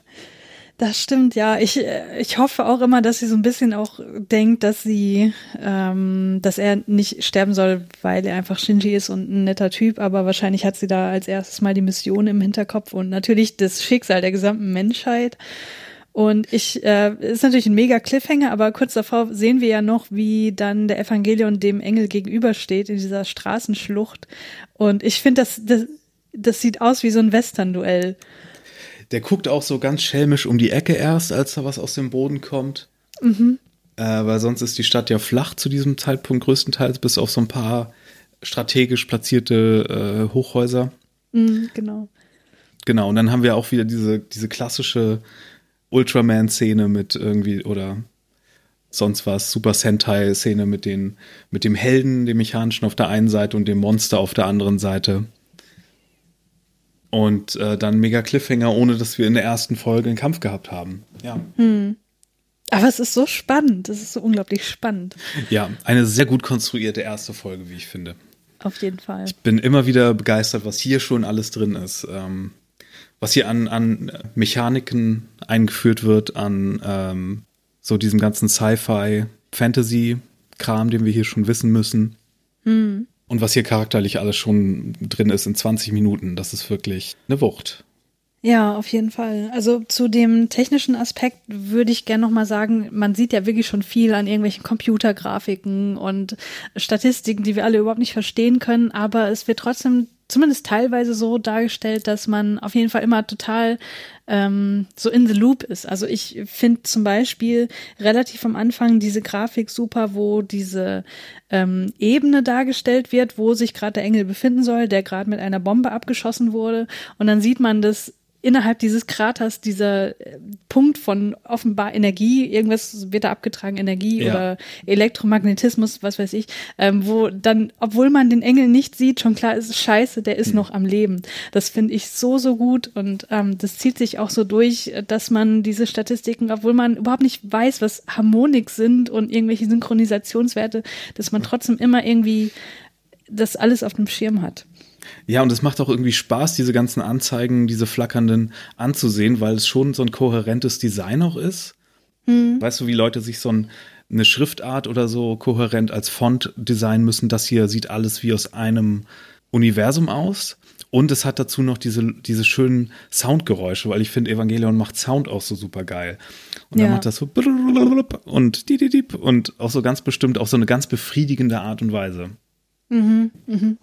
Das stimmt, ja. Ich, ich hoffe auch immer, dass sie so ein bisschen auch denkt, dass sie, ähm, dass er nicht sterben soll, weil er einfach Shinji ist und ein netter Typ, aber wahrscheinlich hat sie da als erstes mal die Mission im Hinterkopf und natürlich das Schicksal der gesamten Menschheit. Und ich, äh, ist natürlich ein mega Cliffhanger, aber kurz davor sehen wir ja noch, wie dann der Evangelion dem Engel gegenübersteht in dieser Straßenschlucht. Und ich finde, das, das, das sieht aus wie so ein Western-Duell. Der guckt auch so ganz schelmisch um die Ecke erst, als da was aus dem Boden kommt. Mhm. Äh, weil sonst ist die Stadt ja flach zu diesem Zeitpunkt größtenteils, bis auf so ein paar strategisch platzierte äh, Hochhäuser. Mhm, genau. Genau, und dann haben wir auch wieder diese, diese klassische Ultraman-Szene mit irgendwie, oder sonst was, Super Sentai-Szene mit, den, mit dem Helden, dem Mechanischen auf der einen Seite und dem Monster auf der anderen Seite. Und äh, dann mega Cliffhanger, ohne dass wir in der ersten Folge einen Kampf gehabt haben. Ja. Hm. Aber es ist so spannend. Es ist so unglaublich spannend. Ja, eine sehr gut konstruierte erste Folge, wie ich finde. Auf jeden Fall. Ich bin immer wieder begeistert, was hier schon alles drin ist. Ähm, was hier an, an Mechaniken eingeführt wird, an ähm, so diesem ganzen Sci-Fi, Fantasy-Kram, den wir hier schon wissen müssen. Hm. Und was hier charakterlich alles schon drin ist in 20 Minuten, das ist wirklich eine Wucht. Ja, auf jeden Fall. Also zu dem technischen Aspekt würde ich gerne nochmal sagen, man sieht ja wirklich schon viel an irgendwelchen Computergrafiken und Statistiken, die wir alle überhaupt nicht verstehen können, aber es wird trotzdem zumindest teilweise so dargestellt, dass man auf jeden Fall immer total ähm, so in the loop ist. Also ich finde zum Beispiel relativ am Anfang diese Grafik super, wo diese ähm, Ebene dargestellt wird, wo sich gerade der Engel befinden soll, der gerade mit einer Bombe abgeschossen wurde. Und dann sieht man das innerhalb dieses Kraters dieser äh, Punkt von offenbar Energie, irgendwas wird da abgetragen, Energie ja. oder Elektromagnetismus, was weiß ich, ähm, wo dann, obwohl man den Engel nicht sieht, schon klar ist, scheiße, der ist hm. noch am Leben. Das finde ich so, so gut und ähm, das zieht sich auch so durch, dass man diese Statistiken, obwohl man überhaupt nicht weiß, was Harmonik sind und irgendwelche Synchronisationswerte, dass man trotzdem immer irgendwie das alles auf dem Schirm hat. Ja, und es macht auch irgendwie Spaß, diese ganzen Anzeigen, diese flackernden anzusehen, weil es schon so ein kohärentes Design auch ist. Hm. Weißt du, wie Leute sich so ein, eine Schriftart oder so kohärent als Font designen müssen? Das hier sieht alles wie aus einem Universum aus. Und es hat dazu noch diese, diese schönen Soundgeräusche, weil ich finde, Evangelion macht Sound auch so super geil. Und ja. dann macht das so und und auch so ganz bestimmt auf so eine ganz befriedigende Art und Weise. Mhm, mhm.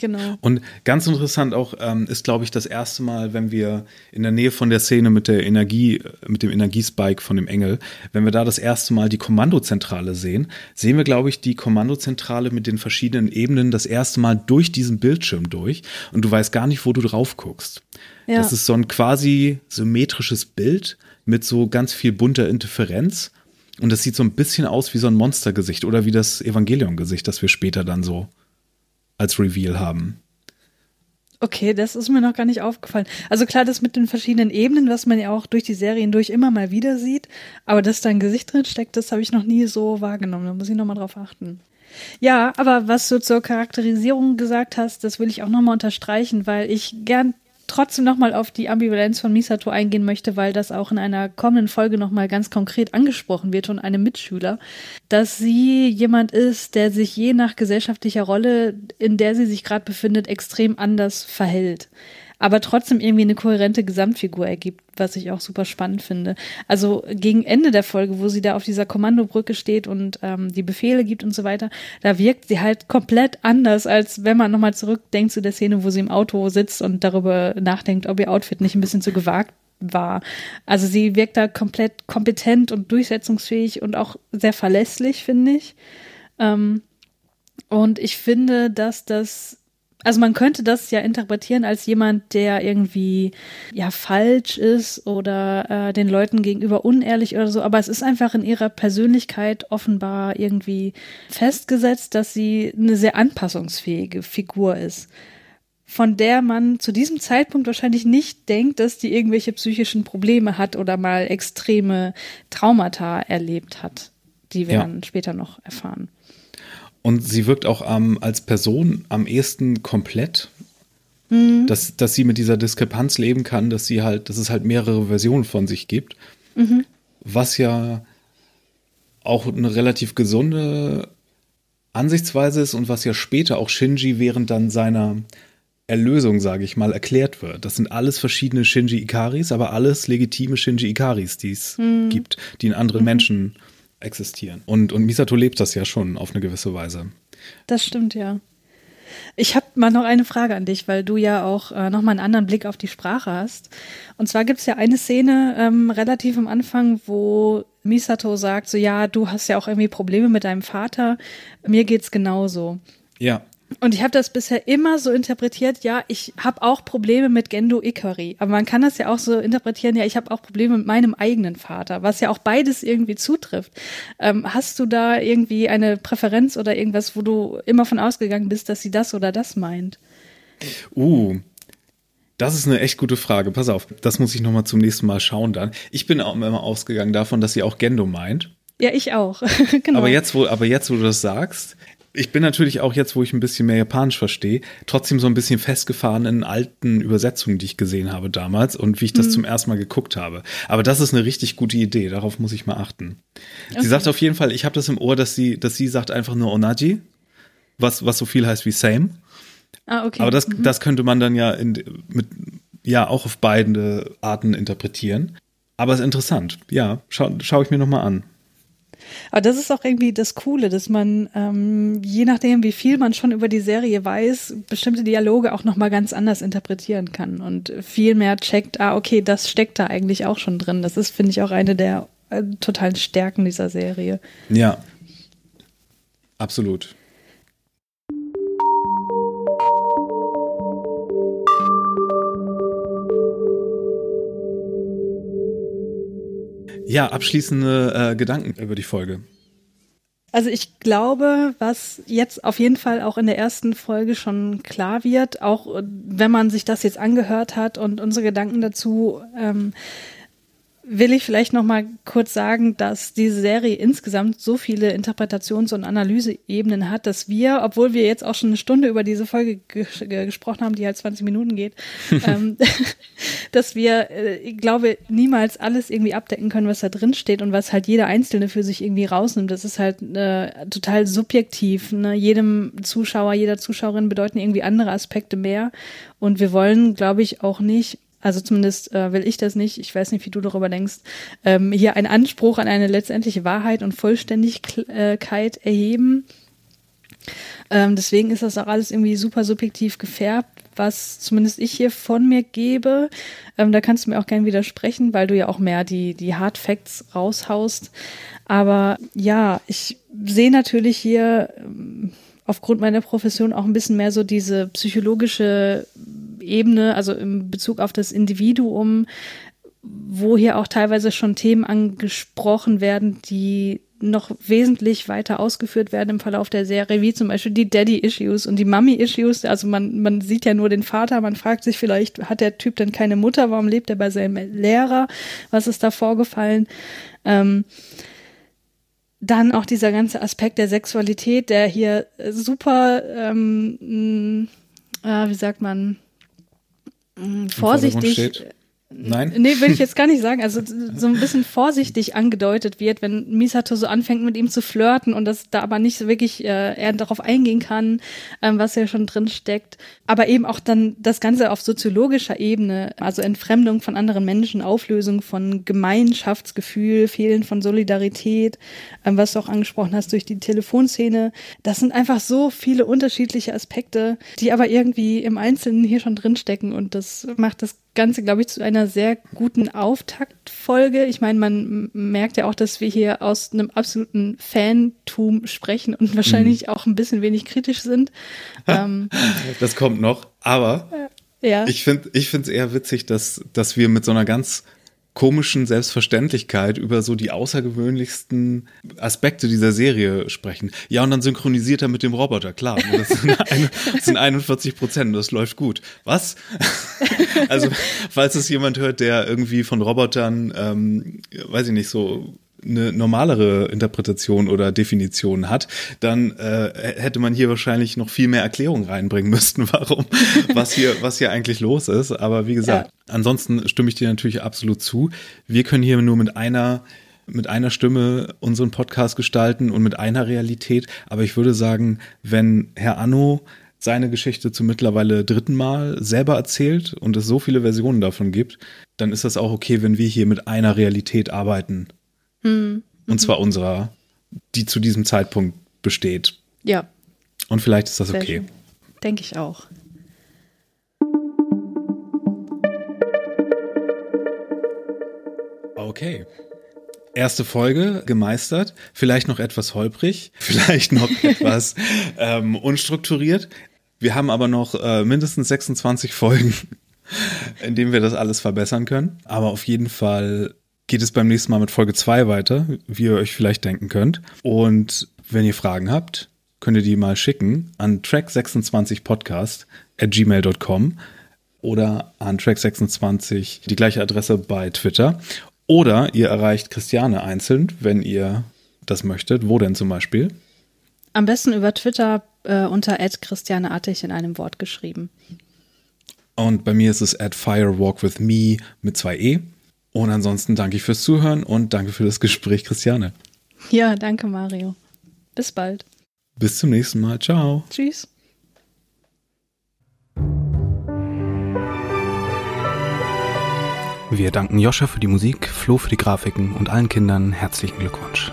Genau. Und ganz interessant auch ähm, ist, glaube ich, das erste Mal, wenn wir in der Nähe von der Szene mit der Energie, mit dem Energiespike von dem Engel, wenn wir da das erste Mal die Kommandozentrale sehen, sehen wir, glaube ich, die Kommandozentrale mit den verschiedenen Ebenen das erste Mal durch diesen Bildschirm durch und du weißt gar nicht, wo du drauf guckst. Ja. Das ist so ein quasi symmetrisches Bild mit so ganz viel bunter Interferenz. Und das sieht so ein bisschen aus wie so ein Monstergesicht oder wie das Evangelion-Gesicht, das wir später dann so als Reveal haben. Okay, das ist mir noch gar nicht aufgefallen. Also klar, das mit den verschiedenen Ebenen, was man ja auch durch die Serien durch immer mal wieder sieht, aber dass da ein Gesicht drin steckt, das habe ich noch nie so wahrgenommen. Da muss ich nochmal drauf achten. Ja, aber was du zur Charakterisierung gesagt hast, das will ich auch nochmal unterstreichen, weil ich gern trotzdem nochmal auf die Ambivalenz von Misato eingehen möchte, weil das auch in einer kommenden Folge nochmal ganz konkret angesprochen wird von einem Mitschüler, dass sie jemand ist, der sich je nach gesellschaftlicher Rolle, in der sie sich gerade befindet, extrem anders verhält aber trotzdem irgendwie eine kohärente Gesamtfigur ergibt, was ich auch super spannend finde. Also gegen Ende der Folge, wo sie da auf dieser Kommandobrücke steht und ähm, die Befehle gibt und so weiter, da wirkt sie halt komplett anders, als wenn man nochmal zurückdenkt zu der Szene, wo sie im Auto sitzt und darüber nachdenkt, ob ihr Outfit nicht ein bisschen zu gewagt war. Also sie wirkt da komplett kompetent und durchsetzungsfähig und auch sehr verlässlich, finde ich. Ähm, und ich finde, dass das also man könnte das ja interpretieren als jemand, der irgendwie ja falsch ist oder äh, den Leuten gegenüber unehrlich oder so, aber es ist einfach in ihrer Persönlichkeit offenbar irgendwie festgesetzt, dass sie eine sehr anpassungsfähige Figur ist, von der man zu diesem Zeitpunkt wahrscheinlich nicht denkt, dass die irgendwelche psychischen Probleme hat oder mal extreme Traumata erlebt hat, die wir ja. dann später noch erfahren. Und sie wirkt auch ähm, als Person am ehesten komplett. Mhm. Dass, dass sie mit dieser Diskrepanz leben kann, dass sie halt, dass es halt mehrere Versionen von sich gibt. Mhm. Was ja auch eine relativ gesunde Ansichtsweise ist und was ja später auch Shinji während dann seiner Erlösung, sage ich mal, erklärt wird. Das sind alles verschiedene Shinji Ikaris, aber alles legitime Shinji Ikaris, die es mhm. gibt, die in anderen mhm. Menschen existieren. Und, und Misato lebt das ja schon auf eine gewisse Weise. Das stimmt, ja. Ich habe mal noch eine Frage an dich, weil du ja auch äh, noch mal einen anderen Blick auf die Sprache hast. Und zwar gibt es ja eine Szene ähm, relativ am Anfang, wo Misato sagt, so ja, du hast ja auch irgendwie Probleme mit deinem Vater, mir geht's genauso. Ja. Und ich habe das bisher immer so interpretiert, ja, ich habe auch Probleme mit Gendo Ikari. Aber man kann das ja auch so interpretieren, ja, ich habe auch Probleme mit meinem eigenen Vater, was ja auch beides irgendwie zutrifft. Ähm, hast du da irgendwie eine Präferenz oder irgendwas, wo du immer von ausgegangen bist, dass sie das oder das meint? Uh, das ist eine echt gute Frage. Pass auf, das muss ich nochmal zum nächsten Mal schauen dann. Ich bin auch immer ausgegangen davon, dass sie auch Gendo meint. Ja, ich auch. genau. Aber jetzt, wo, aber jetzt, wo du das sagst, ich bin natürlich auch jetzt, wo ich ein bisschen mehr Japanisch verstehe, trotzdem so ein bisschen festgefahren in alten Übersetzungen, die ich gesehen habe damals und wie ich das mhm. zum ersten Mal geguckt habe. Aber das ist eine richtig gute Idee, darauf muss ich mal achten. Okay. Sie sagt auf jeden Fall, ich habe das im Ohr, dass sie, dass sie sagt einfach nur Onaji, was, was so viel heißt wie same. Ah, okay. Aber das, mhm. das könnte man dann ja in, mit, ja auch auf beide Arten interpretieren. Aber es ist interessant. Ja, schau, schau ich mir nochmal an. Aber das ist auch irgendwie das Coole, dass man, ähm, je nachdem, wie viel man schon über die Serie weiß, bestimmte Dialoge auch nochmal ganz anders interpretieren kann und viel mehr checkt, ah, okay, das steckt da eigentlich auch schon drin. Das ist, finde ich, auch eine der äh, totalen Stärken dieser Serie. Ja. Absolut. Ja, abschließende äh, Gedanken über die Folge. Also ich glaube, was jetzt auf jeden Fall auch in der ersten Folge schon klar wird, auch äh, wenn man sich das jetzt angehört hat und unsere Gedanken dazu ähm, will ich vielleicht noch mal kurz sagen, dass diese Serie insgesamt so viele Interpretations- und Analyseebenen hat, dass wir, obwohl wir jetzt auch schon eine Stunde über diese Folge ges gesprochen haben, die halt 20 Minuten geht, ähm, dass wir, äh, ich glaube, niemals alles irgendwie abdecken können, was da drin steht und was halt jeder Einzelne für sich irgendwie rausnimmt. Das ist halt äh, total subjektiv. Ne? Jedem Zuschauer, jeder Zuschauerin bedeuten irgendwie andere Aspekte mehr. Und wir wollen, glaube ich, auch nicht also zumindest äh, will ich das nicht, ich weiß nicht, wie du darüber denkst, ähm, hier einen Anspruch an eine letztendliche Wahrheit und Vollständigkeit erheben. Ähm, deswegen ist das auch alles irgendwie super subjektiv gefärbt, was zumindest ich hier von mir gebe. Ähm, da kannst du mir auch gerne widersprechen, weil du ja auch mehr die, die Hard Facts raushaust. Aber ja, ich sehe natürlich hier ähm, aufgrund meiner Profession auch ein bisschen mehr so diese psychologische Ebene, also im Bezug auf das Individuum, wo hier auch teilweise schon Themen angesprochen werden, die noch wesentlich weiter ausgeführt werden im Verlauf der Serie, wie zum Beispiel die Daddy-Issues und die Mummy-Issues. Also man, man sieht ja nur den Vater, man fragt sich vielleicht, hat der Typ denn keine Mutter? Warum lebt er bei seinem Lehrer? Was ist da vorgefallen? Ähm, dann auch dieser ganze Aspekt der Sexualität, der hier super, ähm, äh, wie sagt man, vorsichtig Nein? Nee, will ich jetzt gar nicht sagen. Also so ein bisschen vorsichtig angedeutet wird, wenn Misato so anfängt mit ihm zu flirten und das da aber nicht so wirklich äh, er darauf eingehen kann, ähm, was ja schon drin steckt. Aber eben auch dann das Ganze auf soziologischer Ebene, also Entfremdung von anderen Menschen, Auflösung von Gemeinschaftsgefühl, Fehlen von Solidarität, ähm, was du auch angesprochen hast durch die Telefonszene. Das sind einfach so viele unterschiedliche Aspekte, die aber irgendwie im Einzelnen hier schon drinstecken und das macht das Ganze, glaube ich, zu einer sehr guten Auftaktfolge. Ich meine, man merkt ja auch, dass wir hier aus einem absoluten Fantum sprechen und wahrscheinlich mhm. auch ein bisschen wenig kritisch sind. ähm, das kommt noch, aber ja. ich finde ich finde es eher witzig, dass, dass wir mit so einer ganz komischen Selbstverständlichkeit über so die außergewöhnlichsten Aspekte dieser Serie sprechen. Ja, und dann synchronisiert er mit dem Roboter, klar. Das sind, eine, das sind 41 Prozent, das läuft gut. Was? also, falls es jemand hört, der irgendwie von Robotern, ähm, weiß ich nicht, so eine normalere Interpretation oder Definition hat, dann äh, hätte man hier wahrscheinlich noch viel mehr Erklärung reinbringen müssten, warum, was hier, was hier eigentlich los ist. Aber wie gesagt, ja. ansonsten stimme ich dir natürlich absolut zu. Wir können hier nur mit einer mit einer Stimme unseren Podcast gestalten und mit einer Realität. Aber ich würde sagen, wenn Herr Anno seine Geschichte zum mittlerweile dritten Mal selber erzählt und es so viele Versionen davon gibt, dann ist das auch okay, wenn wir hier mit einer Realität arbeiten. Mhm. Und zwar unserer, die zu diesem Zeitpunkt besteht. Ja. Und vielleicht ist das okay. Denke ich auch. Okay. Erste Folge gemeistert, vielleicht noch etwas holprig, vielleicht noch etwas ähm, unstrukturiert. Wir haben aber noch äh, mindestens 26 Folgen, in denen wir das alles verbessern können. Aber auf jeden Fall geht es beim nächsten Mal mit Folge 2 weiter, wie ihr euch vielleicht denken könnt. Und wenn ihr Fragen habt, könnt ihr die mal schicken an track26podcast at gmail.com oder an track26 die gleiche Adresse bei Twitter. Oder ihr erreicht Christiane einzeln, wenn ihr das möchtet. Wo denn zum Beispiel? Am besten über Twitter äh, unter @christianeartig in einem Wort geschrieben. Und bei mir ist es at firewalkwithme mit zwei E. Und ansonsten danke ich fürs Zuhören und danke für das Gespräch, Christiane. Ja, danke, Mario. Bis bald. Bis zum nächsten Mal. Ciao. Tschüss. Wir danken Joscha für die Musik, Flo für die Grafiken und allen Kindern herzlichen Glückwunsch.